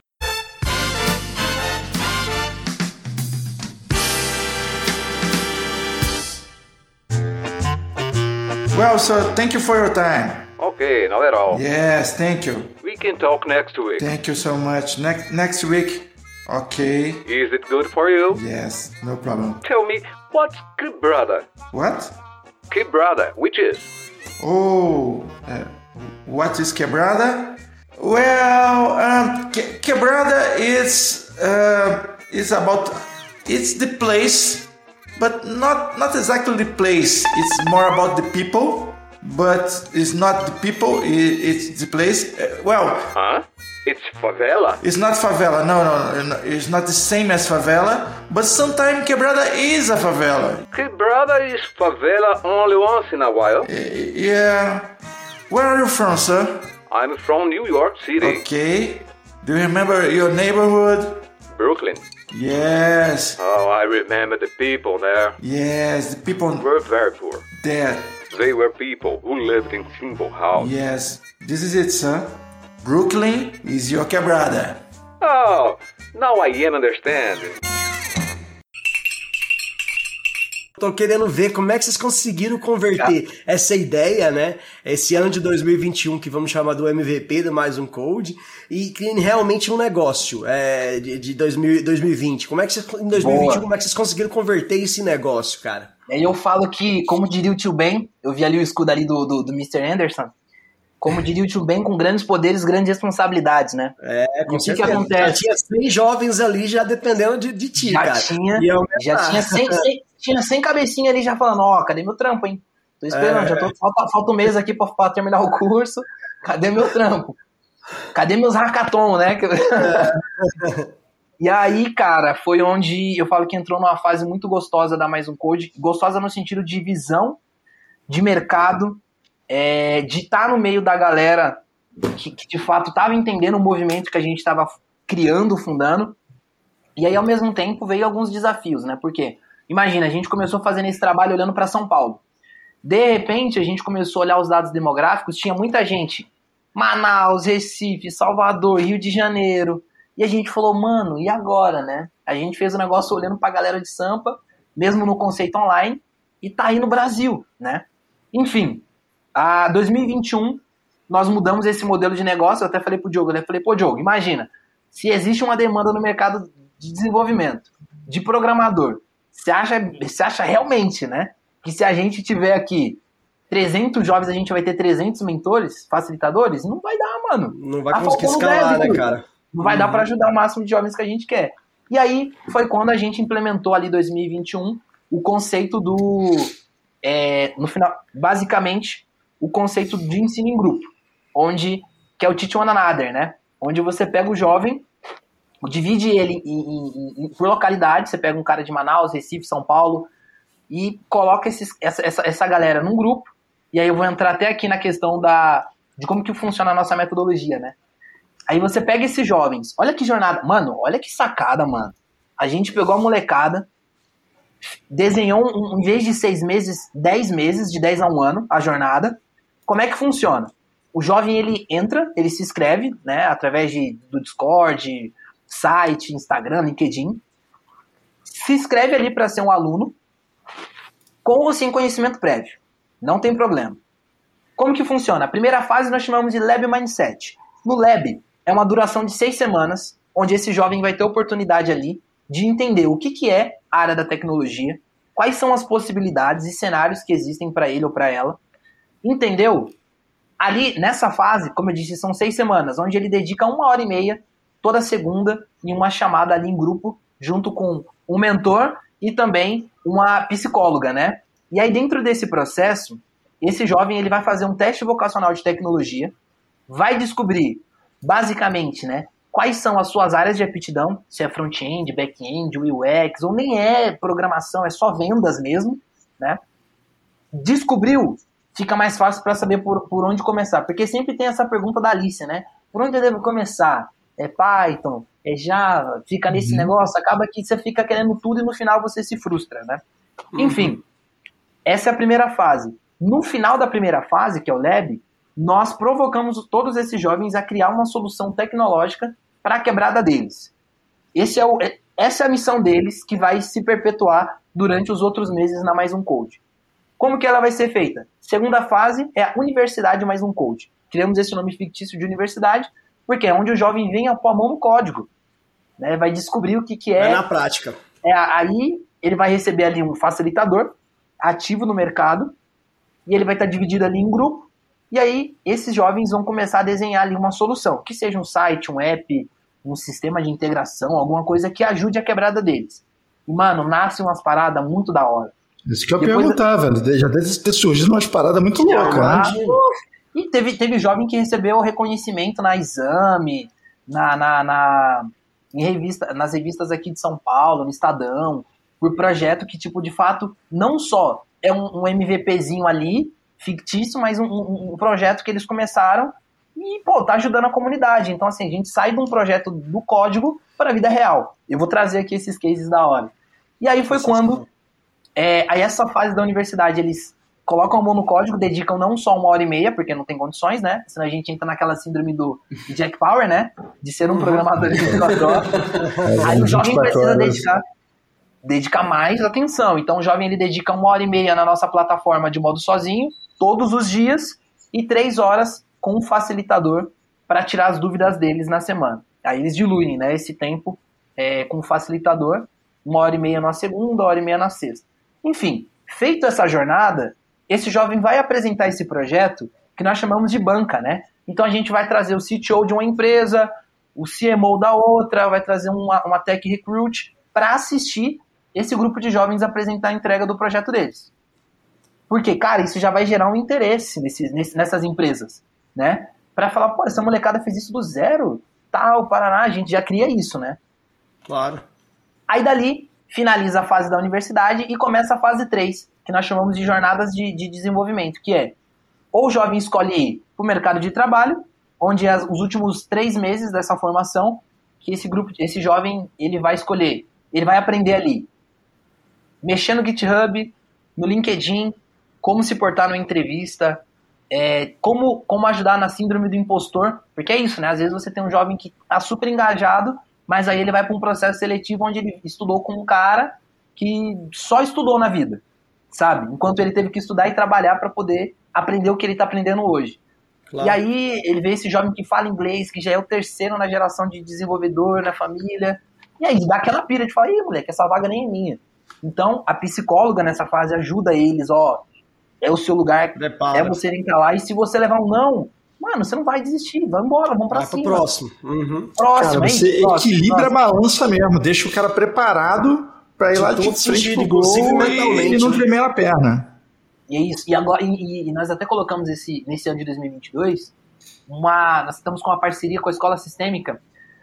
Well, so thank you for your time. Okay, not at all. Yes, thank you. We can talk next week. Thank you so much. Next next week. Okay. Is it good for you? Yes, no problem. Tell me, what's quebrada? What? Quebrada, which is? Oh, uh, what is quebrada? Well, um, que- quebrada is uh, is about it's the place, but not not exactly the place. It's more about the people, but it's not the people. It's the place. Uh, well, Huh? It's favela? it's not favela. No, no, no, it's not the same as favela. But sometimes quebrada is a favela. Quebrada is favela only once in a while. Yeah. Where are you from, sir? I'm from New York City, Okay. Do you remember your neighborhood? Brooklyn. Yes. Oh, I remember the people there Yes. The people were very poor. there. They were people who lived in simple houses. Yes. This is it, sir. Brooklyn is your quebrada. Oh, now I am understanding. Tô querendo ver como é que vocês conseguiram converter essa ideia, né? Esse ano de 2021, que vamos chamar do MVP, do Mais Um Code, e em realmente um negócio é, de, de 2000 2020. Como é que vocês, em 2021, Boa. como é que vocês conseguiram converter esse negócio, cara? E aí eu falo que, como diria o tio Ben, eu vi ali o escudo ali do, do, do Mr. Anderson, como diria o tio Ben, com grandes poderes, grandes responsabilidades, né? É, E o que acontece? Já tinha 100 jovens ali já dependendo de, de ti, já cara. tinha, aumentar. já tinha 100, 100, tinha 100 cabecinha ali já falando, ó, cadê meu trampo, hein? Tô esperando, É. já tô, falta, falta um mês aqui pra, pra terminar o curso, cadê meu trampo? Cadê meus hackathon, né? (laughs) e aí, cara, foi onde eu falo que entrou numa fase muito gostosa da Mais Um Code, gostosa no sentido de visão, de mercado, é, de estar no meio da galera que, que de fato estava entendendo o movimento que a gente estava criando, fundando, e aí, ao mesmo tempo, veio alguns desafios, né? Porque, imagina, a gente começou fazendo esse trabalho olhando para São Paulo. De repente, a gente começou a olhar os dados demográficos, tinha muita gente. Manaus, Recife, Salvador, Rio de Janeiro. E a gente falou, mano, e agora, né? A gente fez o negócio olhando pra galera de Sampa, mesmo no conceito online, e tá aí no Brasil, né? Enfim, a 2021, nós mudamos esse modelo de negócio. Eu até falei pro Diogo, eu falei, pô, Diogo, imagina, se existe uma demanda no mercado de desenvolvimento, de programador, você acha, você acha realmente, né, que se a gente tiver aqui 300 jovens, a gente vai ter 300 mentores, facilitadores? Não vai dar, mano. Não vai Tá conseguir escalar, débito. né, cara? Não vai dar para ajudar o máximo de jovens que a gente quer. E aí foi quando a gente implementou ali 2021 o conceito do é, no final, basicamente o conceito de ensino em grupo, onde que é o teach one another, né? Onde você pega o jovem, divide ele em, em- em- por localidade, você pega um cara de Manaus, Recife, São Paulo e coloca esses, essa, essa, essa galera num grupo. E aí eu vou entrar até aqui na questão da de como que funciona a nossa metodologia, né? Aí você pega esses jovens, olha que jornada, mano, olha que sacada, mano. A gente pegou a molecada, desenhou, um, em vez de seis meses, dez meses, de 10 a um ano, a jornada. Como é que funciona? O jovem, ele entra, ele se inscreve, né, através de, do Discord, site, Instagram, LinkedIn. Se inscreve ali para ser um aluno, com ou sem conhecimento prévio. Não tem problema. Como que funciona? A primeira fase nós chamamos de Lab Mindset. No Lab, é uma duração de seis semanas, onde esse jovem vai ter oportunidade ali de entender o que, que é a área da tecnologia, quais são as possibilidades e cenários que existem para ele ou para ela. Entendeu? Ali, nessa fase, como eu disse, são seis semanas, onde ele dedica uma hora e meia, toda segunda, em uma chamada ali em grupo, junto com um mentor e também uma psicóloga, né? E aí, dentro desse processo, esse jovem ele vai fazer um teste vocacional de tecnologia, vai descobrir, basicamente, né, quais são as suas áreas de aptidão, se é front-end, back-end, UX, ou nem é programação, é só vendas mesmo, né? Descobriu, fica mais fácil para saber por, por onde começar, porque sempre tem essa pergunta da Alice, né? Por onde eu devo começar? É Python? É Java? Fica nesse negócio, acaba que você fica querendo tudo e no final você se frustra, né? Enfim, essa é a primeira fase. No final da primeira fase, que é o Lab, nós provocamos todos esses jovens a criar uma solução tecnológica para a quebrada deles. É o, é- essa é a missão deles que vai se perpetuar durante os outros meses na Mais Um Code. Como que ela vai ser feita? Segunda fase é a Universidade Mais Um Code. Criamos esse nome fictício de universidade, porque é onde o jovem vem a pôr a mão no código. Né? Vai descobrir o que, que É é na prática. é, aí ele vai receber ali um facilitador ativo no mercado e ele vai estar dividido ali em grupo. E aí esses jovens vão começar a desenhar ali uma solução, que seja um site, um app, um sistema de integração, alguma coisa que ajude a quebrada deles. E, mano, nasce umas paradas muito da hora. Isso que eu Depois- perguntava, velho. Já deve ter surgido umas paradas muito loucas, Ah, né? E teve, teve jovem que recebeu reconhecimento na Exame, na, na, na- em revista, nas revistas aqui de São Paulo, no Estadão, por projeto que, tipo, de fato, não só é um, um MVPzinho ali, fictício, mas um, um- um projeto que eles começaram e, pô, tá ajudando a comunidade. Então, assim, a gente sai de um projeto do código para a vida real. Eu vou trazer aqui esses cases da hora. E aí foi quando é, aí essa fase da universidade, eles colocam a mão no código, dedicam não só uma hora e meia, porque não tem condições, né? Senão a gente entra naquela síndrome do Jack Power, né? De ser um (laughs) programador de 24 horas. Aí o jovem 24 precisa dedicar, dedicar mais atenção. Então o jovem ele dedica uma hora e meia na nossa plataforma de modo sozinho, todos os dias, e três horas com um facilitador para tirar as dúvidas deles na semana. Aí eles diluem né, esse tempo é, com o facilitador, uma hora e meia na segunda, uma hora e meia na sexta. Enfim, feito essa jornada, esse jovem vai apresentar esse projeto que nós chamamos de banca, né? Então a gente vai trazer o CTO de uma empresa, o CMO da outra, vai trazer uma, uma tech recruit para assistir esse grupo de jovens apresentar a entrega do projeto deles. Porque, cara, isso já vai gerar um interesse nesses, nesse- nessas empresas, né? Para falar, pô, essa molecada fez isso do zero, tal, Paraná, a gente já cria isso, né? Claro. Aí dali, finaliza a fase da universidade e começa a fase 3, que nós chamamos de jornadas de, de desenvolvimento, que é ou o jovem escolhe ir para o mercado de trabalho, onde as- os últimos três meses dessa formação, que esse grupo, esse jovem, ele vai escolher, ele vai aprender ali, mexer no GitHub, no LinkedIn, como se portar numa entrevista, é, como, como ajudar na síndrome do impostor, porque é isso, né? Às vezes você tem um jovem que tá super engajado, mas aí ele vai para um processo seletivo onde ele estudou com um cara que só estudou na vida, sabe? Enquanto ele teve que estudar e trabalhar para poder aprender o que ele está aprendendo hoje. claro. E aí ele vê esse jovem que fala inglês, que já é o terceiro na geração de desenvolvedor na família. E aí dá aquela pira de falar, ih, moleque, essa vaga nem é minha. Então a psicóloga nessa fase ajuda eles, ó, é o seu lugar, Prepara. é você entrar lá, e se você levar um não, mano, você não vai desistir, vai embora, vamos pra Vai pro cima. próximo. Uhum. Próximo, Cara, hein? você Próximo, equilibra próximo. a balança mesmo, deixa o cara preparado pra ir lá de frente pro gol e, mentalmente, e não né? tremer a perna. E é isso. E, agora, e, e nós até colocamos esse, nesse ano de 2022, uma, nós estamos com uma parceria com a Escola Sistêmica,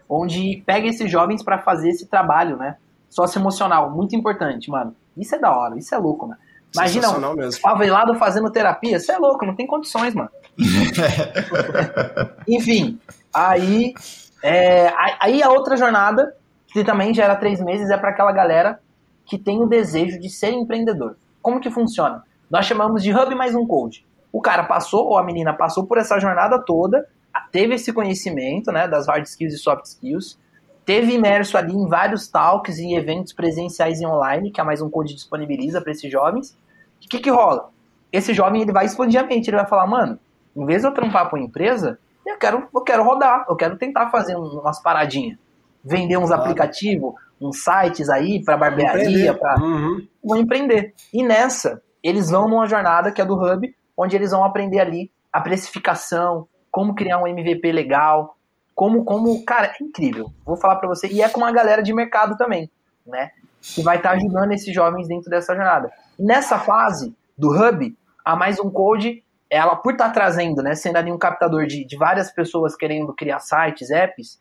onde pega esses jovens para fazer esse trabalho, né? Socioemocional, muito importante, mano. Isso é da hora, isso é louco, mano. Imagina um mesmo. favelado fazendo terapia, isso é louco, não tem condições, mano. (laughs) Enfim, aí, é, aí- a outra jornada, que também já era três meses, é para aquela galera que tem o desejo de ser empreendedor. Como que funciona? Nós chamamos de Hub mais um Code. O cara passou, ou a menina passou por essa jornada toda, teve esse conhecimento né, das hard skills e soft skills, teve imerso ali em vários talks e eventos presenciais e online, que a Mais Um Code disponibiliza para esses jovens. O que, que rola? Esse jovem ele vai expandir a mente, ele vai falar, mano, em vez de eu trampar para uma empresa, eu quero, eu quero rodar, eu quero tentar fazer um- umas paradinhas. Vender uns aplicativos, uns sites aí para barbearia, para Uhum. vão empreender. E nessa, eles vão numa jornada que é do Hub, onde eles vão aprender ali a precificação, como criar um MVP legal, como, como, cara, é incrível. Vou falar pra você. E é com uma galera de mercado também, né? Que vai estar ajudando esses jovens dentro dessa jornada. Nessa fase do Hub, a mais um code, ela por estar trazendo, né, sendo ali um captador de, de várias pessoas querendo criar sites, apps,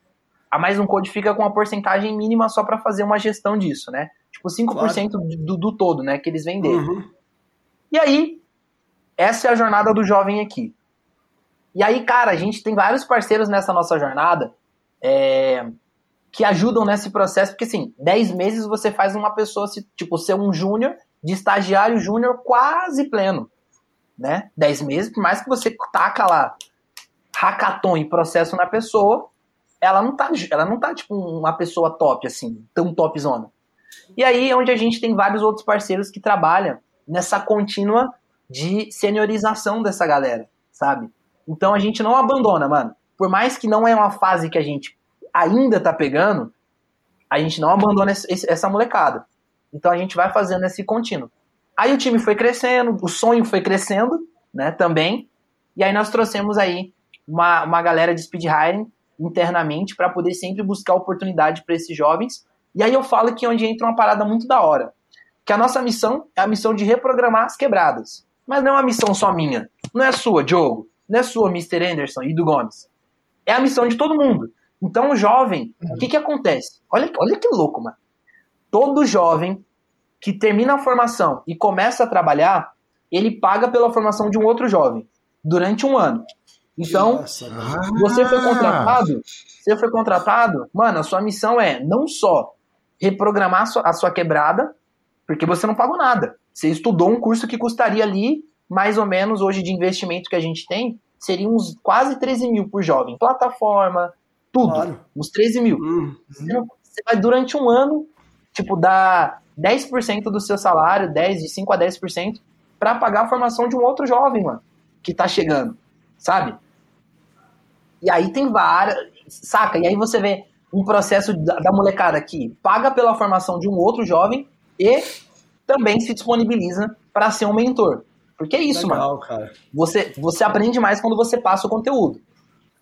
a mais um code fica com uma porcentagem mínima só para fazer uma gestão disso, né? Tipo 5% do, do todo, né, que eles vendem. Uhum. E aí, essa é a jornada do jovem aqui. E aí, cara, a gente tem vários parceiros nessa nossa jornada é, que ajudam nesse processo, porque assim, 10 meses você faz uma pessoa, se, tipo, ser um júnior, de estagiário júnior quase pleno, né? 10 meses, por mais que você taca lá hackathon e processo na pessoa, ela não tá, ela não tá tipo uma pessoa top, assim, tão topzona. E aí é onde a gente tem vários outros parceiros que trabalham nessa contínua de seniorização dessa galera, sabe? Então a gente não abandona, mano. Por mais que não é uma fase que a gente ainda tá pegando, a gente não abandona essa molecada. Então a gente vai fazendo esse contínuo. Aí o time foi crescendo, o sonho foi crescendo, né, também. E aí nós trouxemos aí uma, uma galera de speed hiring internamente para poder sempre buscar oportunidade para esses jovens. E aí eu falo que é onde entra uma parada muito da hora. Que a nossa missão é a missão de reprogramar as quebradas. Mas não é uma missão só minha. Não é sua, Diogo. Não é sua, Mr. Anderson e do Gomes. É a missão de todo mundo. Então, o jovem, o que que acontece? Olha, olha que louco, mano. Todo jovem que termina a formação e começa a trabalhar, ele paga pela formação de um outro jovem durante um ano. Então, Nossa, você foi contratado, você foi contratado, mano, a sua missão é não só reprogramar a sua, a sua quebrada, porque você não pagou nada. Você estudou um curso que custaria ali, mais ou menos, hoje de investimento que a gente tem, seria uns quase 13 mil por jovem. Plataforma, tudo. Claro. Uns 13 mil. Hum. Você, não- você vai durante um ano, tipo, dar 10% do seu salário, 10, de 5 a 10%, pra pagar a formação de um outro jovem, mano, que tá chegando, sabe? E aí tem várias, saca? E aí você vê um processo da, da molecada que paga pela formação de um outro jovem e também se disponibiliza para ser um mentor. Porque é isso, mano. Legal, cara. Você, você aprende mais quando você passa o conteúdo.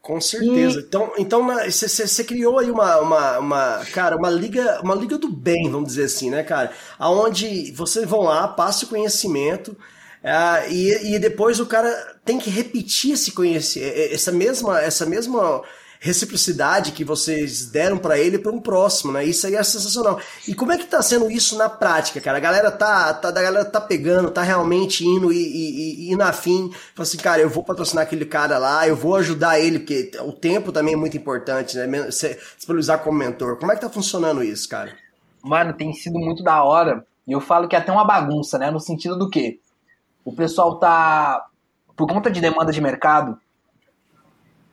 Com certeza. Então, então você criou aí uma, uma, uma, cara, uma liga, uma liga do bem, vamos dizer assim, né, cara? Aonde vocês vão lá, passa o conhecimento ah, e, e depois o cara tem que repetir esse conhecimento, essa mesma, essa mesma reciprocidade que vocês deram pra ele para um próximo, né? Isso aí é sensacional. E como é que tá sendo isso na prática, cara? A galera tá, tá, a galera tá pegando, tá realmente indo e, e, e indo afim. Fala assim, cara, eu vou patrocinar aquele cara lá, eu vou ajudar ele, porque o tempo também é muito importante, né? Se disponibilizar como mentor. Como é que tá funcionando isso, cara? Mano, tem sido muito da hora. E eu falo que é até uma bagunça, né? No sentido do quê? O pessoal tá. Por conta de demanda de mercado,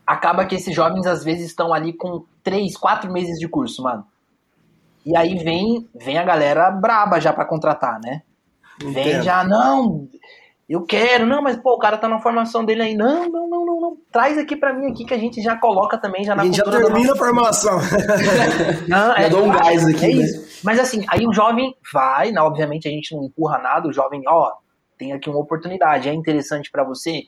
acaba que esses jovens às vezes estão ali com três, quatro meses de curso, mano. E aí vem, vem a galera braba já pra contratar, né? Vem Entendo. já, não, eu quero, não, mas pô, o cara tá na formação dele aí. Não, não, não, não, não. Traz aqui pra mim aqui que a gente já coloca também já na A gente já termina a formação. (laughs) não, Já dou um gás aqui, é né? Mas assim, aí o jovem vai, né, obviamente a gente não empurra nada, o jovem, ó, tem aqui uma oportunidade, é interessante pra você,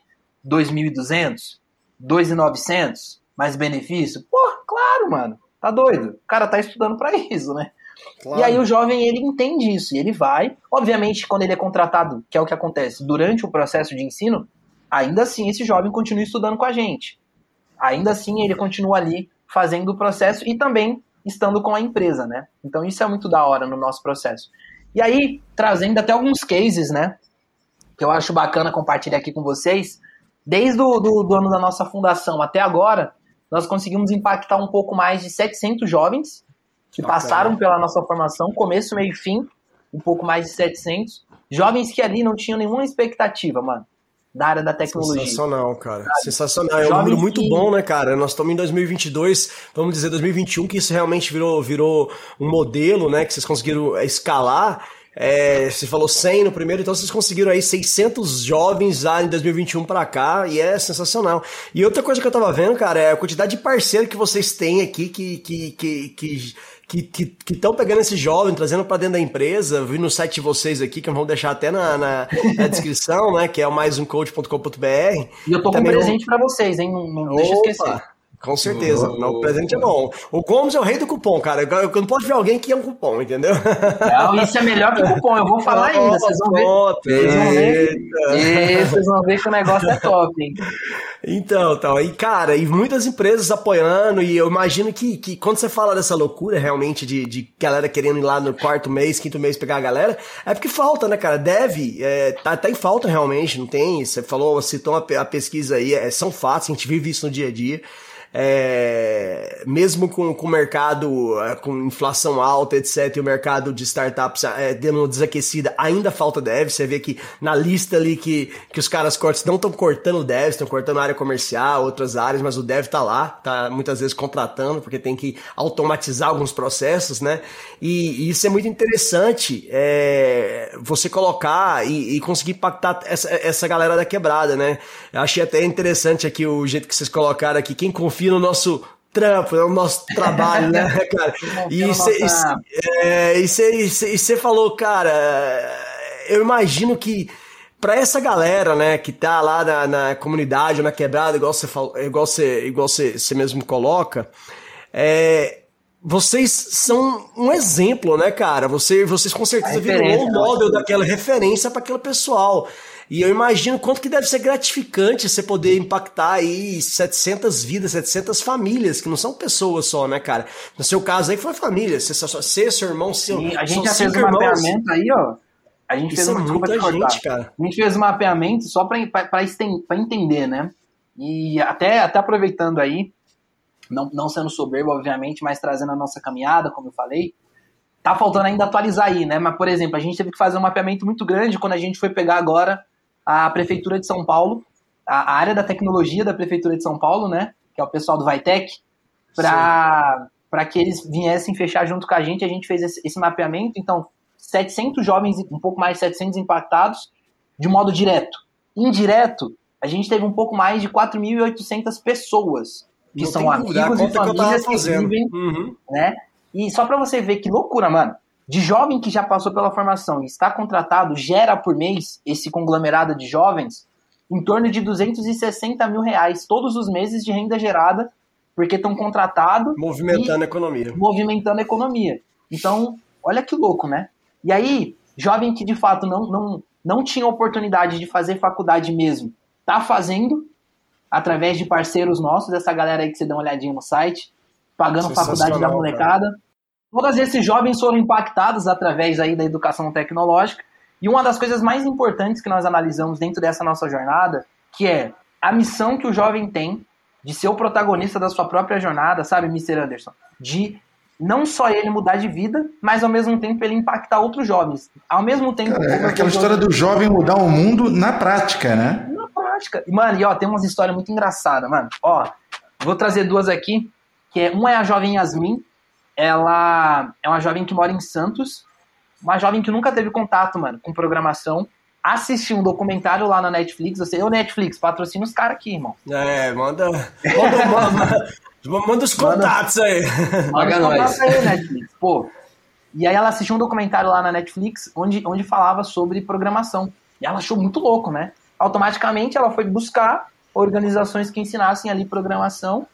2.200, 2.900, mais benefício? Pô, claro, mano, tá doido. O cara tá estudando pra isso, né? E aí o jovem, ele entende isso, e ele vai. Obviamente, quando ele é contratado, que é o que acontece durante o processo de ensino, ainda assim esse jovem continua estudando com a gente. Ainda assim ele continua ali fazendo o processo e também estando com a empresa, né? Então isso é muito da hora no nosso processo. E aí, trazendo até alguns cases, né? Que eu acho bacana compartilhar aqui com vocês. Desde o do, do ano da nossa fundação até agora, nós conseguimos impactar um pouco mais de 700 jovens que Bacana. passaram pela nossa formação, começo, meio e fim, um pouco mais de 700. Jovens que ali não tinham nenhuma expectativa, mano, da área da tecnologia. Sensacional, cara. Sensacional. É um número muito que- bom, né, cara? Nós estamos em 2022, vamos dizer 2021, que isso realmente virou, virou um modelo, né, que vocês conseguiram escalar. É, você falou 100 no primeiro, então vocês conseguiram aí 600 jovens lá em 2021 pra cá, e é sensacional. E outra coisa que eu tava vendo, cara, é a quantidade de parceiro que vocês têm aqui que que que que que estão pegando esse jovem, trazendo para dentro da empresa. Eu vi no site de vocês aqui, que vamos deixar até na, na, na descrição, né? Que é o maisumcoach.com.br. E eu tô com um presente pra vocês, hein? Não, não deixa esquecer. Com certeza. Não, o presente é bom. O Gomes é o rei do cupom, cara. Eu não posso ver alguém que é um cupom, entendeu? Não, isso é melhor que o cupom, eu vou (laughs) falar ainda, vocês vão ver. Vocês vão ver. E vocês vão ver que o negócio é top, hein? Então, então, e cara, e muitas empresas apoiando, e eu imagino que, que quando você fala dessa loucura realmente de, de galera querendo ir lá no quarto mês, quinto mês pegar a galera, é porque falta, né, cara? Deve, é, tá, tá em falta realmente, não tem? Você falou, citou a pesquisa aí, é, são fatos, a gente vive isso no dia a dia. É, mesmo com, o mercado é, com inflação alta, etc., e o mercado de startups é, dando uma desaquecida, ainda falta dev. Você vê que na lista ali que, que os caras cortam, não estão cortando dev, estão cortando a área comercial, outras áreas, mas o dev tá lá, tá muitas vezes contratando, porque tem que automatizar alguns processos, né? E, e isso é muito interessante, é, você colocar e, e conseguir impactar essa, essa galera da quebrada, né? Eu achei até interessante aqui o jeito que vocês colocaram aqui, quem confia no nosso trampo, no nosso trabalho, né, (laughs) cara? E confia você é, falou, cara, eu imagino que pra essa galera, né, que tá lá na, na comunidade, na quebrada, igual você falou, igual você, igual você, você mesmo coloca, é, vocês são um exemplo, né, cara? Você, vocês com certeza viram um model daquela referência para aquele pessoal. E eu imagino quanto que deve ser gratificante você poder impactar aí 700 vidas, 700 famílias, que não são pessoas só, né, cara? No seu caso aí foi família, você, você seu irmão, seu, E a gente já fez um mapeamento aí, ó. A gente fez Isso é uma desculpa muita cortar. gente, cara. A gente fez um mapeamento só para entender, né? E até, até aproveitando aí, não, não sendo soberbo, obviamente, mas trazendo a nossa caminhada, como eu falei, tá faltando ainda atualizar aí, né? Mas, por exemplo, a gente teve que fazer um mapeamento muito grande quando a gente foi pegar agora a Prefeitura de São Paulo, a área da tecnologia da Prefeitura de São Paulo, né? Que é o pessoal do Vitec, para que eles viessem fechar junto com a gente. A gente fez esse, esse mapeamento, então, 700 jovens, um pouco mais de 700 impactados, de modo direto. Indireto, a gente teve um pouco mais de 4.800 pessoas, que Não são amigos e que famílias que fazendo. vivem Uhum. né? E só para você ver que loucura, mano. De jovem que já passou pela formação e está contratado, gera por mês esse conglomerado de jovens em torno de 260 mil reais todos os meses de renda gerada, porque estão contratados Movimentando a economia. movimentando a economia. Então, olha que louco, né? E aí, jovem que de fato não, não, não tinha oportunidade de fazer faculdade mesmo, tá fazendo, através de parceiros nossos, essa galera aí que você dá uma olhadinha no site, pagando faculdade da molecada. Todos esses jovens foram impactados através aí da educação tecnológica. E uma das coisas mais importantes que nós analisamos dentro dessa nossa jornada, que é a missão que o jovem tem de ser o protagonista da sua própria jornada, sabe, Mr. Anderson? De não só ele mudar de vida, mas ao mesmo tempo ele impactar outros jovens. Ao mesmo tempo. Cara, é aquela história do jovem mudar o mundo na prática, né? na prática. Mano, e ó, tem umas histórias muito engraçadas, mano. Ó, vou trazer duas aqui, que é uma é a jovem Yasmin, ela é uma jovem que mora em Santos, uma jovem que nunca teve contato, mano, com programação, assistiu um documentário lá na Netflix, você, ô Netflix, patrocina os caras aqui, irmão. É, manda. Manda, manda, (laughs) manda os contatos aí. Paga Manda nós. pra aí, Netflix, pô. E aí ela assistiu um documentário lá na Netflix onde, onde falava sobre programação. E ela achou muito louco, né? Automaticamente ela foi buscar organizações que ensinassem ali programação.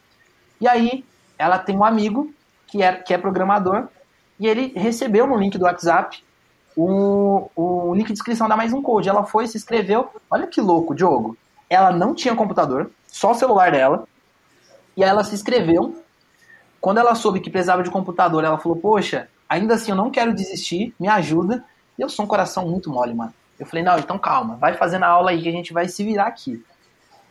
E aí ela tem um amigo que é, que é programador e ele recebeu no link do WhatsApp o, o link de inscrição da Mais Um Code. Ela foi, se inscreveu. Olha que louco, Diogo. Ela não tinha computador, só o celular dela. E aí ela se inscreveu. Quando ela soube que precisava de computador, ela falou: Poxa, ainda assim eu não quero desistir, me ajuda. E eu sou um coração muito mole, mano. Eu falei: Não, então calma, vai fazendo a aula aí que a gente vai se virar aqui.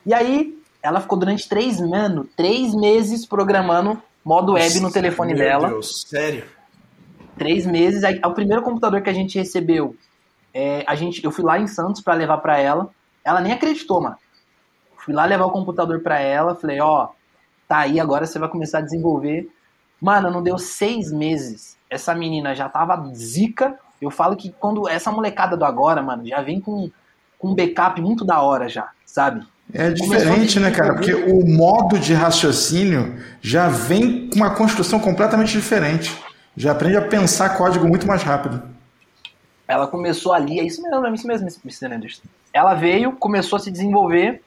E aí ela ficou durante três, mano, três meses programando modo web no telefone Meu dela Deus, sério. três meses. Aí, o primeiro computador que a gente recebeu, é, a gente, eu fui lá em Santos pra levar pra ela. Ela nem acreditou, mano. Fui lá levar o computador pra ela, falei, ó, tá aí, agora você vai começar a desenvolver. Mano, não deu seis meses. Essa menina já tava zica. Eu falo que quando essa molecada do agora, mano, já vem com, com um backup muito da hora já, sabe? É diferente, né, cara? Porque o modo de raciocínio já vem com uma construção completamente diferente. Já aprende a pensar código muito mais rápido. Ela começou ali, é isso mesmo, é isso mesmo, Mr. Anderson. Ela veio, começou a se desenvolver,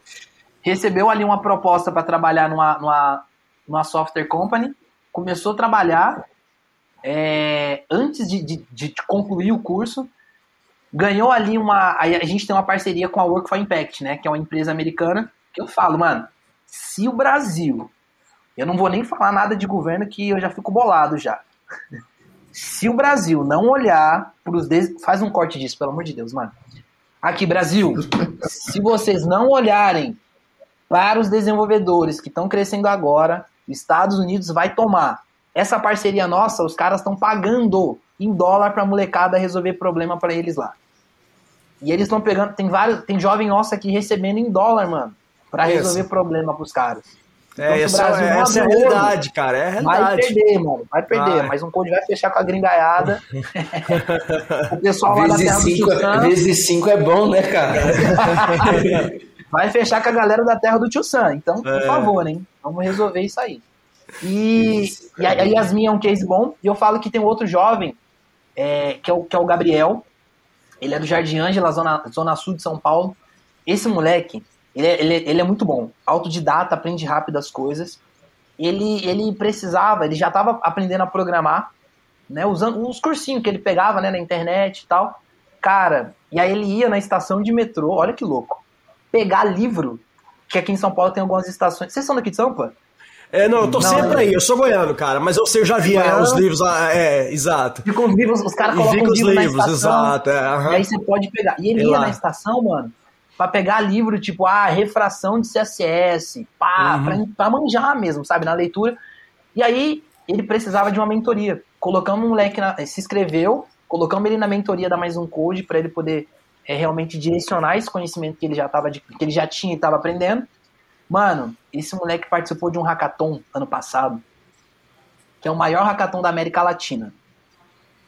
recebeu ali uma proposta para trabalhar numa, numa, numa software company, começou a trabalhar é, antes de, de, de concluir o curso, ganhou ali uma. A gente tem uma parceria com a Work for Impact, né? Que é uma empresa americana. Que eu falo, mano, se o Brasil. Eu não vou nem falar nada de governo que eu já fico bolado já. (laughs) Se o Brasil não olhar pros. Des... Faz um corte disso, pelo amor de Deus, mano. Aqui, Brasil, (laughs) se vocês não olharem para os desenvolvedores que estão crescendo agora, Estados Unidos vai tomar. Essa parceria nossa, os caras estão pagando em dólar pra molecada resolver problema pra eles lá. E eles estão pegando, tem vários, tem jovem nosso aqui recebendo em dólar, mano, pra Isso. resolver problema pros caras. É, se o essa, Brasil não essa é a realidade, cara. É a Vai realidade. perder, mano, vai perder. Vai. Mas um code vai fechar com a gringaiada. (laughs) o pessoal lá da Vezes terra do 5 Tio vezes cinco é bom, né, cara? (laughs) vai fechar com a galera da terra do Tio Sam. Então, por É. favor, hein? Vamos resolver isso aí. E, e a, a Yasmin é um case bom. E eu falo que tem um outro jovem, é, que, é o, que é o Gabriel. Ele é do Jardim Ângela, zona, zona sul de São Paulo. Esse moleque, ele é, ele, é- ele é muito bom. Autodidata, aprende rápido as coisas. Ele, ele precisava, ele já estava aprendendo a programar, né? Usando os cursinhos que ele pegava né, na internet e tal. Cara, e aí ele ia na estação de metrô, olha que louco. Pegar livro, que aqui em São Paulo tem algumas estações. Vocês são daqui de Sampa? É, não, eu tô Não, sempre não. aí. Eu sou goiano, cara, mas eu sei, eu já vi é, os livros lá. É, exato. Ficam os livros, os caras colocam os os livros na livros, estação. exato. É, aham. E aí você pode pegar. E ele ia lá? na estação, mano, pra pegar livro tipo, ah, refração de CSS, pá, Uhum. pra, pra manjar mesmo, sabe, na leitura. E aí ele precisava de uma mentoria. Colocamos um moleque, na, se inscreveu, colocamos ele na mentoria da Mais Um Code pra ele poder é, realmente direcionar esse conhecimento que ele já, tava de- que ele já tinha e estava aprendendo. Mano, esse moleque participou de um hackathon ano passado, que é o maior hackathon da América Latina.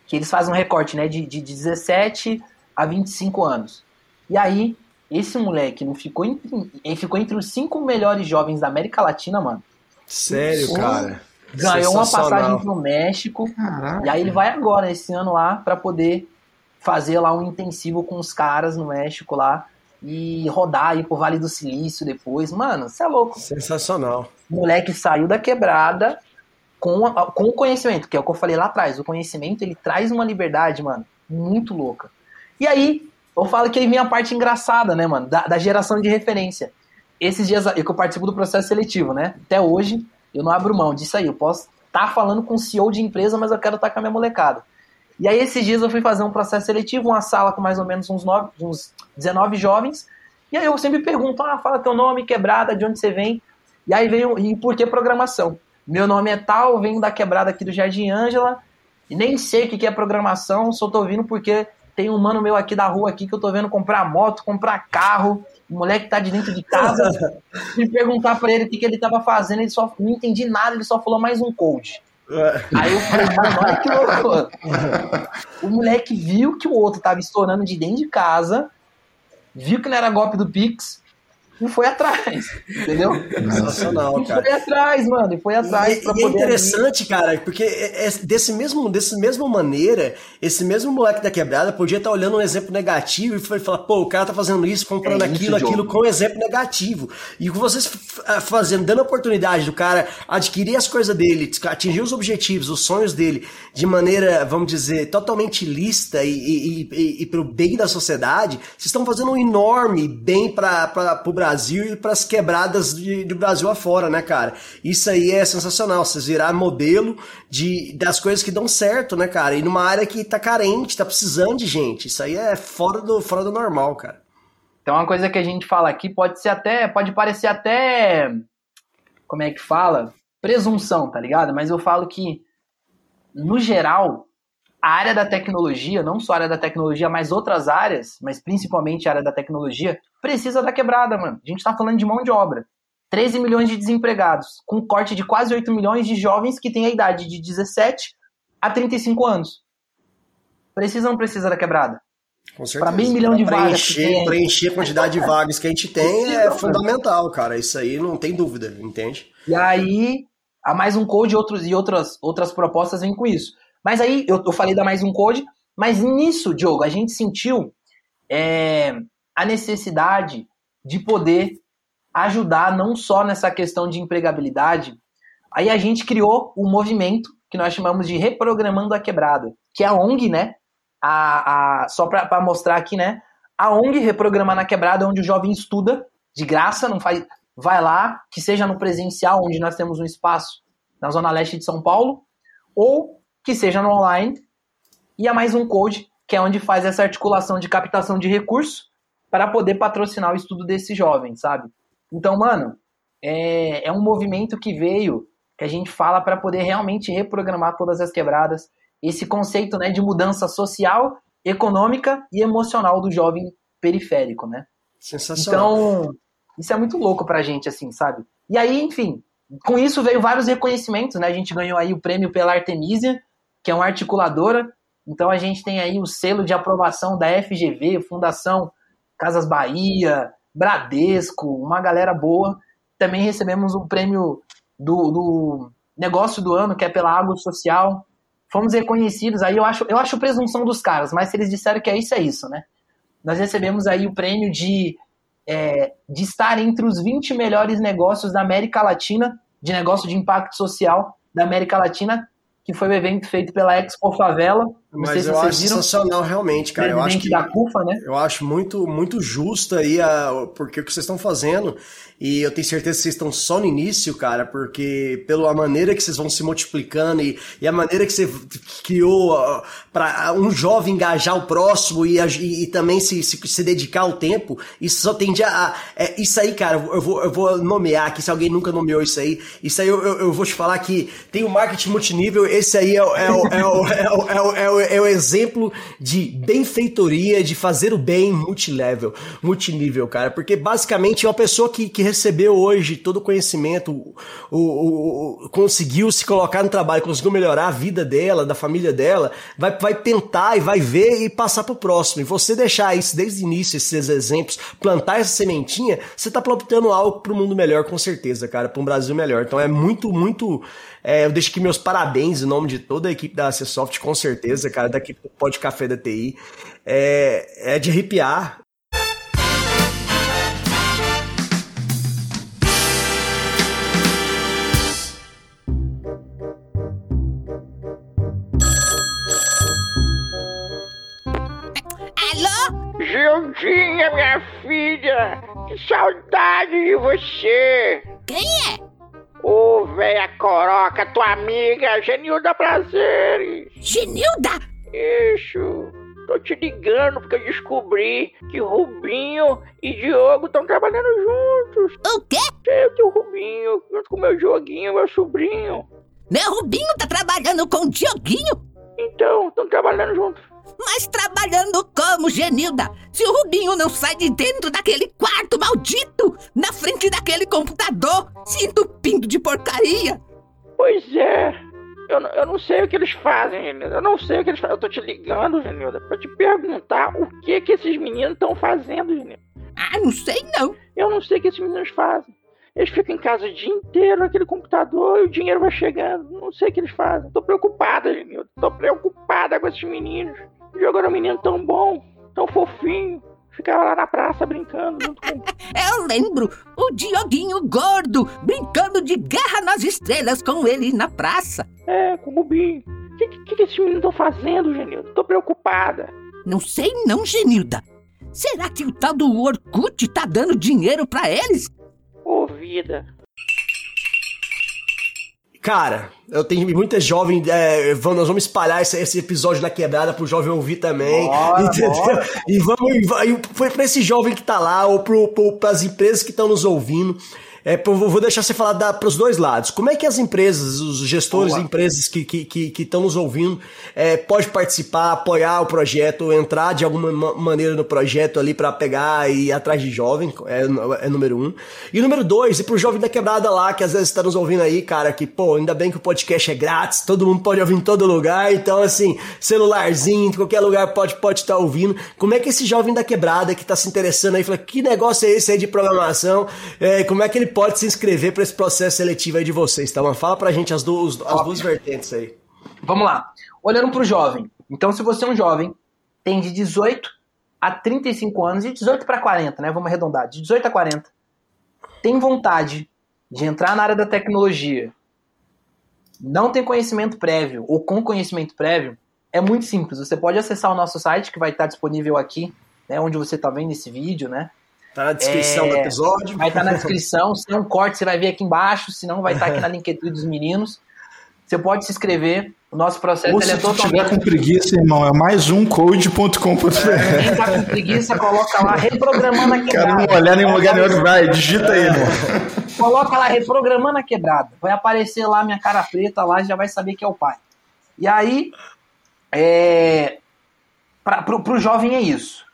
Que eles fazem um recorte, né, de, de 17 a 25 anos. E aí, esse moleque não ficou entre, ele ficou entre os cinco melhores jovens da América Latina, mano. Sério, Pô, cara. Ganhou uma passagem pro México. Caraca. E aí ele vai agora, esse ano lá, pra poder fazer lá um intensivo com os caras no México lá. E rodar aí pro Vale do Silício depois. Mano, você é louco. Sensacional. O moleque saiu da quebrada com, a- com o conhecimento, que é o que eu falei lá atrás. O conhecimento, ele traz uma liberdade, mano, muito louca. E aí, eu falo que aí vem a parte engraçada, né, mano, da, da geração de referência. Esses dias, eu que eu participo do processo seletivo, né, até hoje, eu não abro mão disso aí. Eu posso estar falando com o CEO de empresa, mas eu quero estar com a minha molecada. E aí, esses dias eu fui fazer um processo seletivo, uma sala com mais ou menos uns, uns 19 jovens. E aí eu sempre pergunto, ah, fala teu nome, quebrada, de onde você vem. E aí veio, e por que programação? Meu nome é tal, venho da quebrada aqui do Jardim Ângela, e nem sei o que é programação, só tô vindo porque tem um mano meu aqui da rua aqui que eu tô vendo comprar moto, comprar carro, o moleque tá de dentro de casa. Fui (laughs) perguntar pra ele o que, que ele tava fazendo, ele só não entendi nada, ele só falou mais um code. Aí eu falei, mano, olha que louco. O moleque viu que o outro tava estourando de dentro de casa, viu que não era golpe do Pix, e foi atrás, entendeu? Sensacional, E cara. foi atrás, mano, e foi atrás E, pra e é poder. interessante, cara, porque é- é desse mesmo, desse mesma maneira, esse mesmo moleque da quebrada podia estar olhando um exemplo negativo e foi falar, pô, o cara tá fazendo isso, comprando É isso, aquilo, aquilo com exemplo negativo. E com vocês ah, fazendo, dando a oportunidade do cara adquirir as coisas dele, atingir os objetivos, os sonhos dele, de maneira, vamos dizer, totalmente lista e, e, e, e pro bem da sociedade, vocês estão fazendo um enorme bem para o Brasil e para as quebradas de, do Brasil afora, né, cara? Isso aí é sensacional, vocês virar modelo de, das coisas que dão certo, né, cara? E numa área que tá carente, tá precisando de gente. Isso aí é fora do, fora do normal, cara. Então, uma coisa que a gente fala aqui pode ser até, pode parecer até, como é que fala? Presunção, tá ligado? Mas eu falo que, no geral, a área da tecnologia, não só a área da tecnologia, mas outras áreas, mas principalmente a área da tecnologia, precisa da quebrada, mano. A gente tá falando de mão de obra. 13 milhões de desempregados, com um corte de quase 8 milhões de jovens que têm a idade de 17 a 35 anos. Precisa ou não precisa da quebrada? Com certeza. meio milhão de Pra vagas preencher, a quantidade de vagas que a gente tem é fundamental, cara. Isso aí não tem dúvida, entende? E aí, a mais um code outros, e outras, outras propostas vêm com isso. Mas aí, eu, eu falei da mais um code, mas nisso, Diogo, a gente sentiu é, a necessidade de poder ajudar não só nessa questão de empregabilidade. Aí a gente criou um movimento que nós chamamos de Reprogramando a Quebrada, que é a ONG, né? A, a, só para mostrar aqui, né? A ONG Reprogramando a Quebrada, onde o jovem estuda de graça, não faz, vai lá, que seja no presencial, onde nós temos um espaço na Zona Leste de São Paulo, ou que seja no online, e a mais um code, que é onde faz essa articulação de captação de recursos para poder patrocinar o estudo desse jovem, sabe? Então, mano, é, é um movimento que veio, que a gente fala para poder realmente reprogramar todas as quebradas, esse conceito né, de mudança social, econômica e emocional do jovem periférico, né? Sensacional. Então, isso é muito louco pra gente, assim, sabe? E aí, enfim, com isso veio vários reconhecimentos, né? A gente ganhou aí o prêmio pela Artemisia, que é uma articuladora. Então a gente tem aí o selo de aprovação da FGV, Fundação Casas Bahia, Bradesco, uma galera boa. Também recebemos o prêmio do, do negócio do ano, que é pela Água Social. Fomos reconhecidos, aí eu acho, eu acho presunção dos caras, mas se eles disseram que é isso, é isso, né? Nós recebemos aí o prêmio de, é, de estar entre os 20 melhores negócios da América Latina, de negócio de impacto social da América Latina, que foi o evento feito pela Expo Favela. Mas eu acho viram. sensacional, realmente, cara. Eu acho Presidente que da CUFA, né? eu acho muito, muito justo aí a, porque o que vocês estão fazendo. E eu tenho certeza que vocês estão só no início, cara, porque pela maneira que vocês vão se multiplicando e, e a maneira que você criou para um jovem engajar o próximo e, e- e também se, se, se dedicar ao tempo, isso só tende a. a- é, isso aí, cara, eu vou, eu vou nomear aqui, se alguém nunca nomeou isso aí, isso aí eu, eu, eu vou te falar que tem o marketing multinível, esse aí é, o- é, o- é, o- é, o- é, o- é, o- é o exemplo de benfeitoria, de fazer o bem multilevel, multinível, cara, porque basicamente é uma pessoa que, que recebeu hoje todo o conhecimento, o, o- o- conseguiu se colocar no trabalho, conseguiu melhorar a vida dela, da família dela, vai, vai tentar e vai ver e passar pro próximo. E você deixar isso desde o início, esses exemplos, plantar essa sementinha, você tá plantando algo pro mundo melhor, com certeza, cara, pra um Brasil melhor. Então é muito, muito. é, eu deixo aqui meus parabéns em nome de toda a equipe da Acessoft, com certeza, cara, da equipe do Pod Café da TI. É, é de arrepiar. Alô? Gildinha, minha filha, que saudade de você. Quem é? Ô, véia coroca, tua amiga, Genilda Prazeres. Genilda? Isso, tô te ligando porque eu descobri que Rubinho e Diogo estão trabalhando juntos. O quê? Eu e o Rubinho, junto com meu Dioguinho, meu sobrinho. Meu Rubinho tá trabalhando com o Dioguinho? Então, estão trabalhando juntos. Mas trabalhando como, Genilda? Se o Rubinho não sai de dentro daquele quarto maldito, na frente daquele computador, se entupindo de porcaria. Pois é. Eu, não- eu não sei o que eles fazem, Genilda. Eu não sei o que eles fazem. Eu tô te ligando, Genilda, pra te perguntar o que que esses meninos estão fazendo, Genilda. Ah, não sei não. Eu não sei o que esses meninos fazem. Eles ficam em casa o dia inteiro naquele computador e o dinheiro vai chegando. Não sei o que eles fazem. Tô preocupada, Genildo. Tô preocupada com esses meninos. Jogaram um menino tão bom, tão fofinho. Ficava lá na praça brincando junto com. (laughs) Eu lembro o Dioguinho gordo brincando de guerra nas estrelas com ele na praça. É, com o Rubinho. O que, que, que esses meninos estão fazendo, Genildo? Tô preocupada. Não sei não, Genilda. Será que o tal do Orkut tá dando dinheiro pra eles? Ô, vida. Cara, eu tenho muita jovem. É, vamos, nós vamos espalhar esse, esse episódio da quebrada pro jovem ouvir também. Bora, entendeu? bora. E vamos. e Foi pra esse jovem que tá lá, ou pro, pro, pras empresas que estão nos ouvindo. É, vou deixar você falar da, pros dois lados. Como é que as empresas, os gestores de empresas que estão que, que, estão nos ouvindo, é, pode participar, apoiar o projeto, entrar de alguma ma- maneira no projeto ali pra pegar e ir atrás de jovem, é, é número um. E número dois, e pro jovem da quebrada lá, que às vezes tá nos ouvindo aí, cara, que, pô, ainda bem que o podcast é grátis, todo mundo pode ouvir em todo lugar, então, assim, celularzinho, em qualquer lugar pode pode estar ouvindo. Como é que esse jovem da quebrada que tá se interessando aí, fala, que negócio é esse aí de programação? É, como é que ele pode se inscrever pra esse processo seletivo aí de vocês, tá? Mano? Fala pra gente as duas, as duas vertentes aí. Vamos lá. Olhando para o jovem. Então, se você é um jovem, tem de 18 a 35 anos, de 18 para 40, né? Vamos arredondar. De 18 a 40, tem vontade de entrar na área da tecnologia, não tem conhecimento prévio ou com conhecimento prévio, é muito simples. Você pode acessar o nosso site, que vai estar disponível aqui, né, onde você está vendo esse vídeo, né? Tá na descrição É, do episódio. Vai estar na descrição. (laughs) Se não corte, você vai ver aqui embaixo. Se não, vai estar aqui na (laughs) LinkedIn dos meninos. Você pode se inscrever. O nosso processo Ou ele se é tu tiver totalmente. com preguiça, irmão, é mais um code.com.br. Quem tá com preguiça, coloca lá reprogramando a (laughs) Cara, quebrada. não olhar nem lugar nenhum outro. Vai, digita aí, irmão. Coloca lá reprogramando a quebrada. Vai aparecer lá minha cara preta lá, já vai saber que é o pai. E aí, é, pra, pro, pro jovem é isso.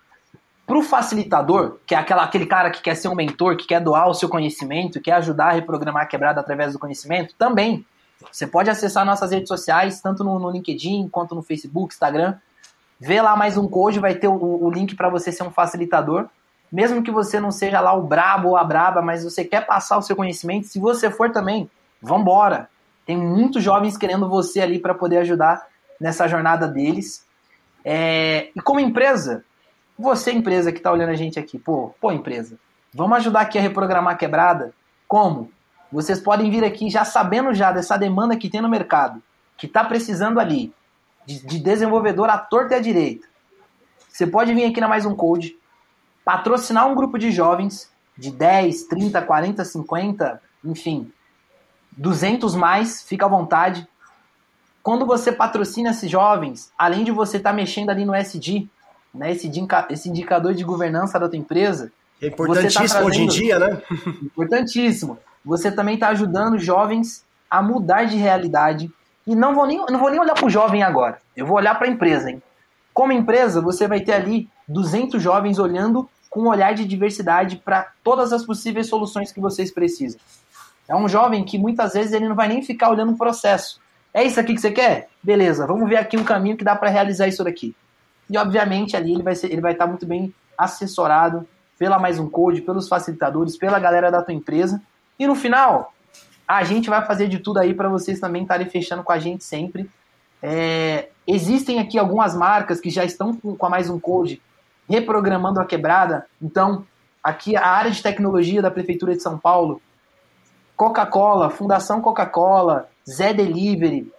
Pro facilitador, que é aquela, aquele cara que quer ser um mentor, que quer doar o seu conhecimento, quer ajudar a reprogramar a quebrada através do conhecimento, também. Você pode acessar nossas redes sociais, tanto no, no LinkedIn quanto no Facebook, Instagram. Vê lá mais um code, vai ter o, o link para você ser um facilitador. Mesmo que você não seja lá o brabo ou a braba, mas você quer passar o seu conhecimento, se você for também, vambora. Tem muitos jovens querendo você ali para poder ajudar nessa jornada deles. É, e como empresa, você empresa que está olhando a gente aqui, pô, pô empresa, vamos ajudar aqui a reprogramar a quebrada? Como? Vocês podem vir aqui já sabendo já dessa demanda que tem no mercado, que está precisando ali de, de desenvolvedor à torta e à direita. Você pode vir aqui na Mais Um Code, patrocinar um grupo de jovens de 10, 30, 40, 50, enfim, 200 mais, fica à vontade. Quando você patrocina esses jovens, além de você estar mexendo ali no SD, né, esse, esse indicador de governança da tua empresa, É importantíssimo Você tá hoje em trazendo- dia, né? (laughs) importantíssimo. Você também está ajudando jovens a mudar de realidade. E não vou nem, não vou nem olhar para o jovem agora. Eu vou olhar para a empresa. Hein? Como empresa, você vai ter ali 200 jovens olhando com um olhar de diversidade para todas as possíveis soluções que vocês precisam. É um jovem que muitas vezes ele não vai nem ficar olhando o processo. É isso aqui que você quer? Beleza, vamos ver aqui um caminho que dá para realizar isso daqui. E obviamente ali ele vai ser, ele vai estar muito bem assessorado pela mais um code, pelos facilitadores, pela galera da tua empresa. E no final, a gente vai fazer de tudo aí para vocês também estarem fechando com a gente sempre. É, existem aqui algumas marcas que já estão com, com a mais um code reprogramando a quebrada. Então, aqui a área de tecnologia da Prefeitura de São Paulo, Coca-Cola, Fundação Coca-Cola, Zé Delivery,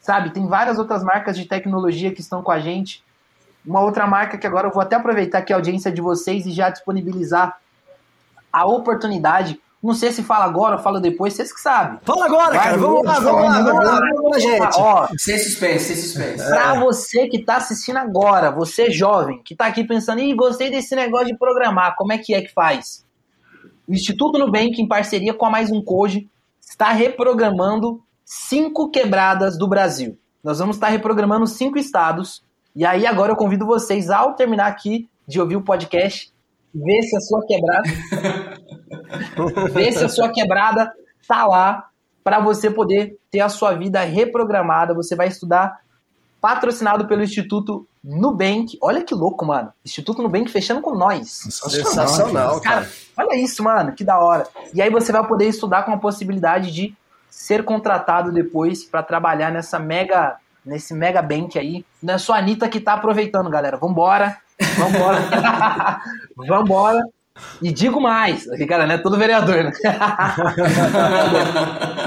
sabe? Tem várias outras marcas de tecnologia que estão com a gente. Uma outra marca que agora eu vou até aproveitar aqui a audiência de vocês e já disponibilizar a oportunidade. Não sei se fala agora ou fala depois, vocês que sabem. Fala agora, Vai, cara. Vamos lá, vamos lá, vamos lá, vamos lá, gente. Ó, Sem suspense, sem suspense. Pra você que tá assistindo agora, você jovem, que tá aqui pensando, ih, gostei desse negócio de programar, como é que é que faz? O Instituto Nubank, em parceria com a Mais Um Code, está reprogramando cinco quebradas do Brasil. Nós vamos estar reprogramando cinco estados. E aí agora eu convido vocês, ao terminar aqui de ouvir o podcast, ver se a sua quebrada (laughs) ver se a sua quebrada tá lá para você poder ter a sua vida reprogramada. Você vai estudar patrocinado pelo Instituto Nubank, olha que louco, mano. Instituto Nubank fechando com nós. Sensacional, Cara, cara. olha isso, mano, que da hora. E aí você vai poder estudar com a possibilidade de ser contratado depois pra trabalhar nessa mega, nesse mega bank aí. Não é só a Anitta que tá aproveitando, galera. Vambora, vambora, (laughs) vambora. E digo mais, aqui, cara, né? Todo vereador, né?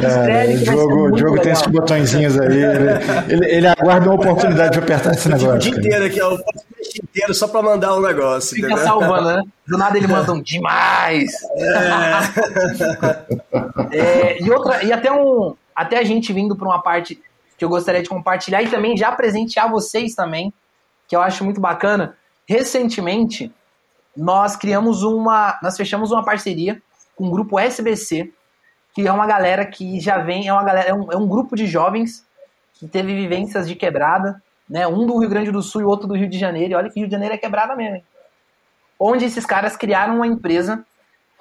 É, o jogo, o jogo tem esses botõezinhos aí. Ele, ele, ele aguarda uma oportunidade de apertar esse Fica o negócio. dia inteiro aqui, ó. O podcast inteiro só pra mandar um negócio. Fica entendeu? salvando, né? Do nada ele manda um demais. É, (laughs) e outra, e até um, até a gente vindo para uma parte que eu gostaria de compartilhar e também já presentear vocês também, que eu acho muito bacana. Recentemente, nós criamos uma, nós fechamos uma parceria com o grupo SBC, que é uma galera que já vem, é uma galera, é um, é um grupo de jovens que teve vivências de quebrada, né? Um do Rio Grande do Sul e outro do Rio de Janeiro. E olha que Rio de Janeiro é quebrada mesmo, hein? Onde esses caras criaram uma empresa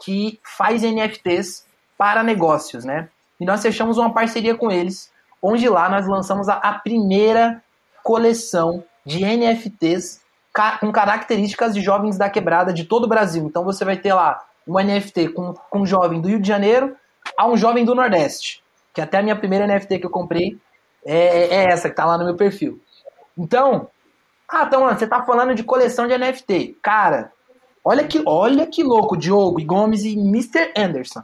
que faz NFTs para negócios, né? E nós fechamos uma parceria com eles, onde lá nós lançamos a, a primeira coleção de NFTs ca- com características de jovens da quebrada de todo o Brasil. Então você vai ter lá um NFT com, com um jovem do Rio de Janeiro a um jovem do Nordeste, que até a minha primeira NFT que eu comprei é, é essa que tá lá no meu perfil. Então, ah, então, mano, você tá falando de coleção de NFT. Cara, olha que, olha que louco, Diogo e Gomes e Mr. Anderson.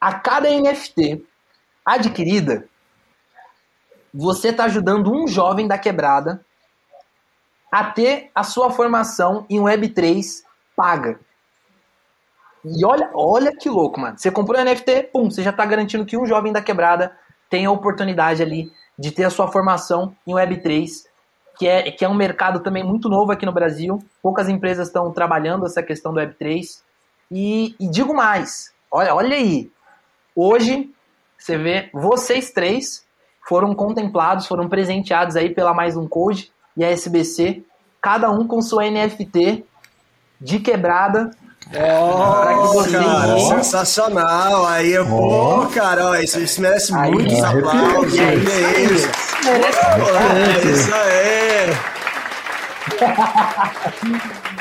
A cada NFT adquirida, você tá ajudando um jovem da quebrada a ter a sua formação em Web3 paga. E olha, olha que louco, mano. Você comprou um NFT, pum, você já tá garantindo que um jovem da quebrada tem a oportunidade ali de ter a sua formação em Web3, que é, que é um mercado também muito novo aqui no Brasil. Poucas empresas estão trabalhando essa questão do Web3. E, e digo mais, olha, olha aí. Hoje, você vê, vocês três foram contemplados, foram presenteados aí pela Mais Um Code e a SBC, cada um com sua NFT de quebrada. Que vocês Cara, sensacional. Aí, eu, pô, cara, ó, isso, isso merece Aí, muitos arrepia. aplausos. E aí, É isso. merece É isso aí.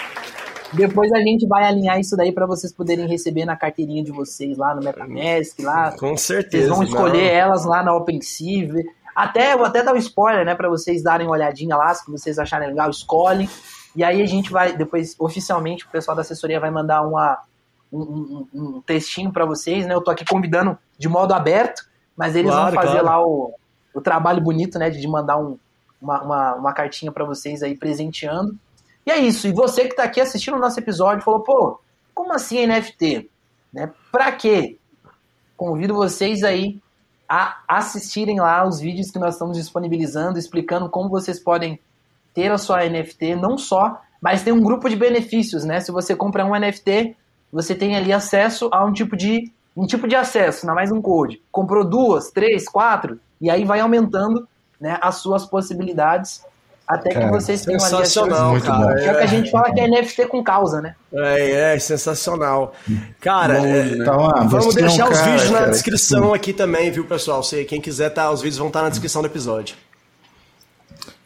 (laughs) Depois a gente vai alinhar isso daí para vocês poderem receber na carteirinha de vocês lá no MetaMask, lá. Com Vocês certeza. vão escolher não. elas lá na OpenSea. Até, vou até dar um spoiler, né, para vocês darem uma olhadinha lá, se vocês acharem legal, escolhem. E aí a gente vai, depois, oficialmente, o pessoal da assessoria vai mandar uma, um, um- um textinho para vocês, né? Eu tô aqui convidando de modo aberto, mas eles Claro, vão fazer claro. lá o, o trabalho bonito, né, de de mandar um, uma, uma, uma cartinha para vocês aí presenteando. E é isso. E você que tá aqui assistindo o nosso episódio falou, pô, como assim NFT? Né? Pra quê? Convido vocês aí a assistirem lá os vídeos que nós estamos disponibilizando, explicando como vocês podem ter a sua NFT, não só, mas tem um grupo de benefícios, né? Se você compra um NFT, você tem ali acesso a um tipo de um tipo de acesso, não mais um code. Comprou duas, três, quatro, e aí vai aumentando né, as suas possibilidades até que Cara, vocês tenham ali a chance. Sensacional, Muito cara. bom. É o que a gente fala que é NFT com causa, né? É, é, sensacional. Cara, é, Então, ah, vamos um deixar os cara, vídeos na cara, descrição aqui também, viu, pessoal? Se quem quiser, tá, os vídeos vão estar na descrição do episódio.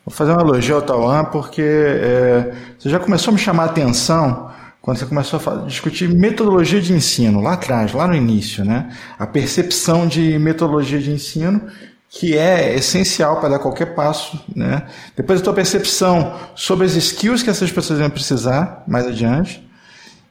Vou fazer um elogio ao Tauan porque é, você já começou a me chamar a atenção quando você começou a discutir metodologia de ensino, lá atrás, lá no início, né? A percepção de metodologia de ensino, que é essencial para dar qualquer passo, né? Depois a tua percepção sobre as skills que essas pessoas vão precisar mais adiante.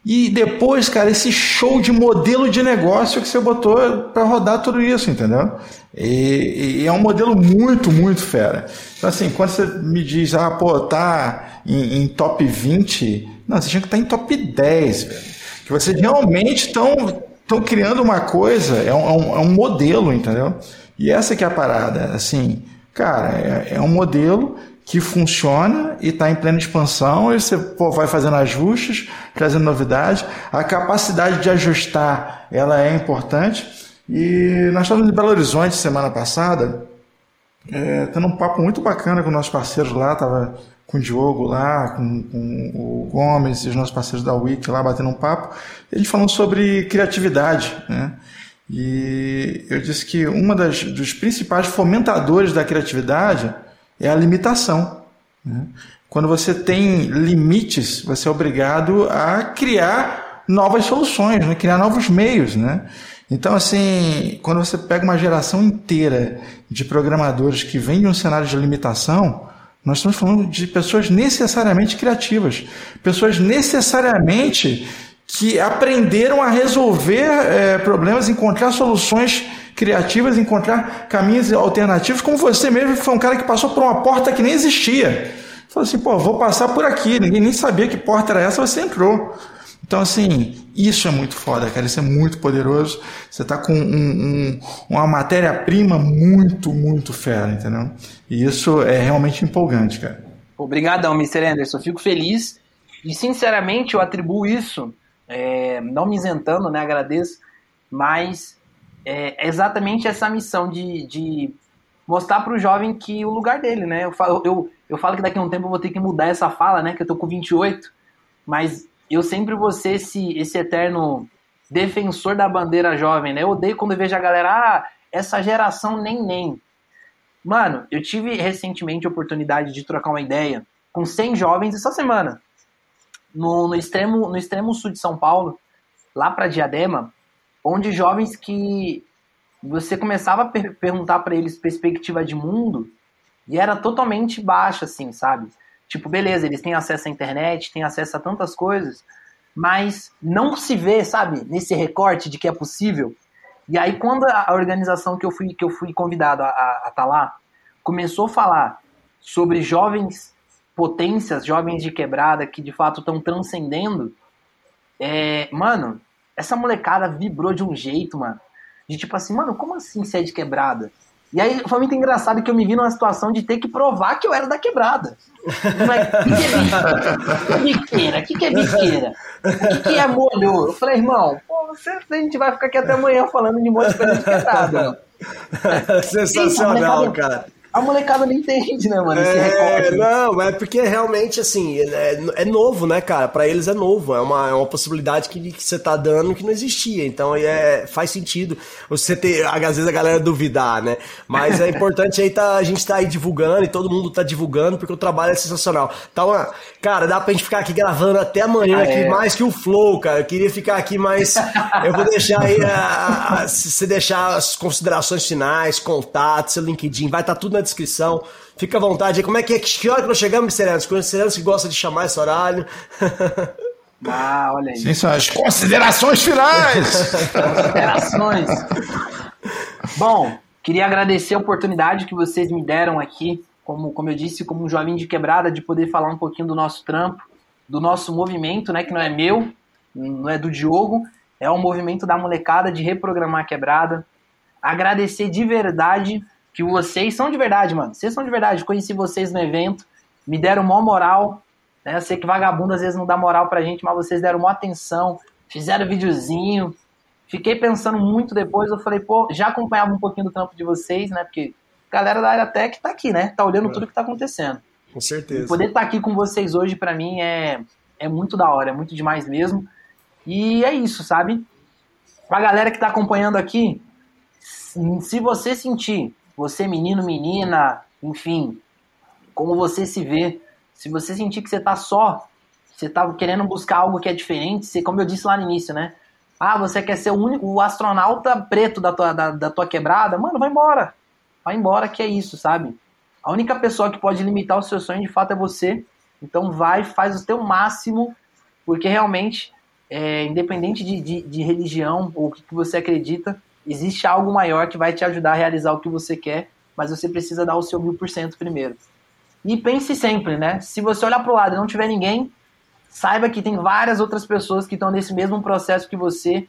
E depois, cara, esse show de modelo de negócio que você botou para rodar tudo isso, entendeu? E, e é um modelo muito, muito fera. Então, assim, quando você me diz, ah, pô, tá em, em top 20, não, você tinha que estar em top 10, velho. Que vocês realmente estão criando uma coisa, é um, é um- é um modelo, entendeu? E essa que é a parada, assim, cara, é, é um modelo que funciona e está em plena expansão, e você pô, vai fazendo ajustes, trazendo novidade. A capacidade de ajustar ela é importante. E nós estávamos em Belo Horizonte semana passada, é, tendo um papo muito bacana com nossos parceiros lá, tava com o Diogo lá, com, com o Gomes e os nossos parceiros da Wiki lá batendo um papo, e gente falando sobre criatividade, né? E eu disse que uma das dos principais fomentadores da criatividade é a limitação. né? quando você tem limites, você é obrigado a criar novas soluções, né? criar novos meios. Né? Então, assim, quando você pega uma geração inteira de programadores que vem de um cenário de limitação, nós estamos falando de pessoas necessariamente criativas, pessoas necessariamente que aprenderam a resolver é, problemas, encontrar soluções criativas, encontrar caminhos alternativos, como você mesmo foi um cara que passou por uma porta que nem existia. Falou assim, pô, vou passar por aqui, ninguém nem sabia que porta era essa, você entrou. Então, assim, isso é muito foda, cara, isso é muito poderoso. Você tá com um, um, uma matéria-prima muito, muito fera, entendeu? E isso é realmente empolgante, cara. Obrigadão, Mr. Anderson. Fico feliz e, sinceramente, eu atribuo isso, é, não me isentando, né, agradeço, mas é exatamente essa missão de, de mostrar para o jovem que o lugar dele, né? Eu falo, eu, eu falo que daqui a um tempo eu vou ter que mudar essa fala, né? Que eu tô com 28, mas eu sempre vou ser esse, esse eterno defensor da bandeira jovem, né? Eu odeio quando eu vejo a galera, ah, essa geração nem nem. Mano, eu tive recentemente a oportunidade de trocar uma ideia com 100 jovens essa semana. No, no, extremo, no extremo sul de São Paulo, lá para Diadema, onde jovens que você começava a per perguntar para eles perspectiva de mundo e era totalmente baixa, assim, sabe? Tipo, beleza, eles têm acesso à internet, têm acesso a tantas coisas, mas não se vê, sabe, nesse recorte de que é possível. E aí, quando a organização que eu fui, que eu fui convidado a estar tá lá começou a falar sobre jovens potências, jovens de quebrada que de fato estão transcendendo, é, mano, essa molecada vibrou de um jeito, mano. De tipo assim, mano, como assim ser de quebrada? E aí foi muito engraçado que eu me vi numa situação de ter que provar que eu era da quebrada. O que é biqueira? O que é biqueira? O que é molho? Eu falei, irmão, pô, você, a gente vai ficar aqui até amanhã falando de molho de coisa de quebrada. (laughs) Sensacional, cara. A molecada não entende, né, mano? Esse É, recorte. não, é porque realmente, assim, é, é novo, né, cara? Pra eles é novo, é uma, é uma possibilidade que, que você tá dando que não existia. Então, aí é, faz sentido você ter, às vezes a galera duvidar, né? Mas é (laughs) importante aí tá, a gente tá aí divulgando e todo mundo tá divulgando porque o trabalho é sensacional. Então, cara, dá pra gente ficar aqui gravando até amanhã, Ah, aqui, é. mais que o Flow, cara. Eu queria ficar aqui, mas eu vou deixar aí, a- a- se você deixar as considerações finais, contatos, seu LinkedIn, vai estar tudo na descrição. Fica à vontade aí. Como é que é? Que hora que nós chegamos, Mr. Anderson? Mr. Anderson que gosta de chamar esse horário. (laughs) Ah, olha aí. Sim, são as considerações finais. Considerações. Bom, queria agradecer a oportunidade que vocês me deram aqui, como, como eu disse, como um jovem de quebrada, de poder falar um pouquinho do nosso trampo, do nosso movimento, né, que não é meu, não é do Diogo, é um movimento da molecada de reprogramar a quebrada. Agradecer de verdade que vocês são de verdade, mano. Vocês são de verdade. Conheci vocês no evento, me deram mó moral. Né? Eu sei que vagabundo às vezes não dá moral pra gente, mas vocês deram mó atenção, fizeram videozinho. Fiquei pensando muito depois, eu falei, pô, já acompanhava um pouquinho do trampo de vocês, né? Porque a galera da área tech tá aqui, né? Tá olhando tudo que tá acontecendo. Com certeza. Poder estar aqui com vocês hoje, pra mim, é, é muito da hora, é muito demais mesmo. E é isso, sabe? Pra galera que tá acompanhando aqui, se você sentir, você menino, menina, enfim, como você se vê, se você sentir que você tá só, você tá querendo buscar algo que é diferente, você, como eu disse lá no início, né? Ah, você quer ser o único, o astronauta preto da tua, da, da tua quebrada? Mano, vai embora. Vai embora que é isso, sabe? A única pessoa que pode limitar o seu sonho de fato é você. Então vai, faz o teu máximo, porque realmente, é, independente de, de, de religião ou o que que você acredita, existe algo maior que vai te ajudar a realizar o que você quer, mas você precisa dar o seu mil por cento primeiro. E pense sempre, né? Se você olhar pro lado e não tiver ninguém, saiba que tem várias outras pessoas que estão nesse mesmo processo que você.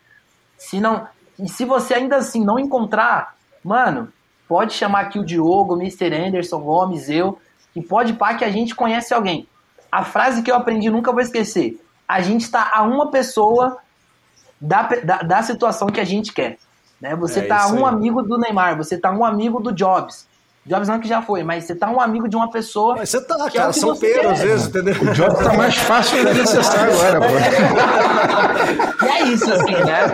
Se não, e se você ainda assim não encontrar, mano, pode chamar aqui o Diogo, o Mr. Anderson Gomes, eu, e pode pá que a gente conhece alguém. A frase que eu aprendi nunca vou esquecer. A gente está a uma pessoa da, da, da situação que a gente quer. Né? Você É tá um aí. amigo do Neymar, você tá um amigo do Jobs. Jobs não que já foi, mas você tá um amigo de uma pessoa. Mas você tá, que é cara, o que São você Pedro, às vezes, entendeu? O job tá mais fácil de acessar agora, pô. (laughs) E é isso, assim, né?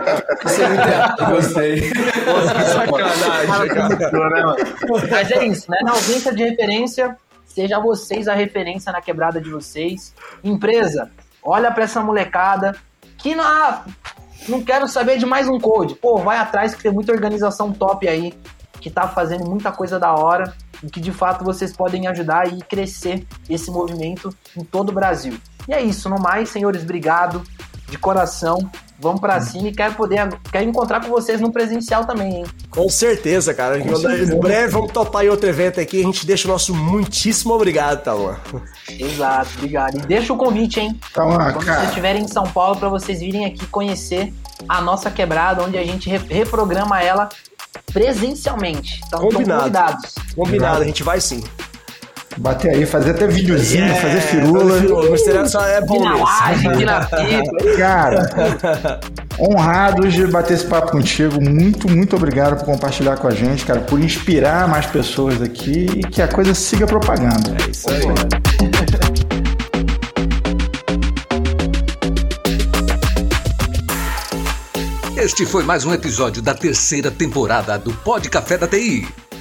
Gostei. Sacanagem, cara. Mas é isso, né? Na ausência de referência, seja vocês a referência na quebrada de vocês. Empresa, olha pra essa molecada que não, não quero saber de mais um code. Pô, vai atrás que tem muita organização top aí que tá fazendo muita coisa da hora e que de fato vocês podem ajudar e crescer esse movimento em todo o Brasil. E é isso, no mais, senhores, obrigado de coração. Vamos pra cima e quero poder quero encontrar com vocês no presencial também, hein? Com certeza, cara. Em breve vamos topar em outro evento aqui. A gente deixa o nosso muitíssimo obrigado, Tauan. Exato, obrigado. E deixa o convite, hein? Ah, Quando cara, vocês estiverem em São Paulo, para vocês virem aqui conhecer a nossa quebrada, onde a gente re- reprograma ela presencialmente. Então, estão Combinado. convidados. Combinado, a gente vai sim. Bater aí, fazer até videozinho, É, fazer firula. firula. Gostaria só é bom na pipa. Cara, honrados de bater esse papo contigo. Muito, muito obrigado por compartilhar com a gente, cara, por inspirar mais pessoas aqui e que a coisa siga propagando. É isso aí. Este foi mais um episódio da terceira temporada do Pod Café da TI.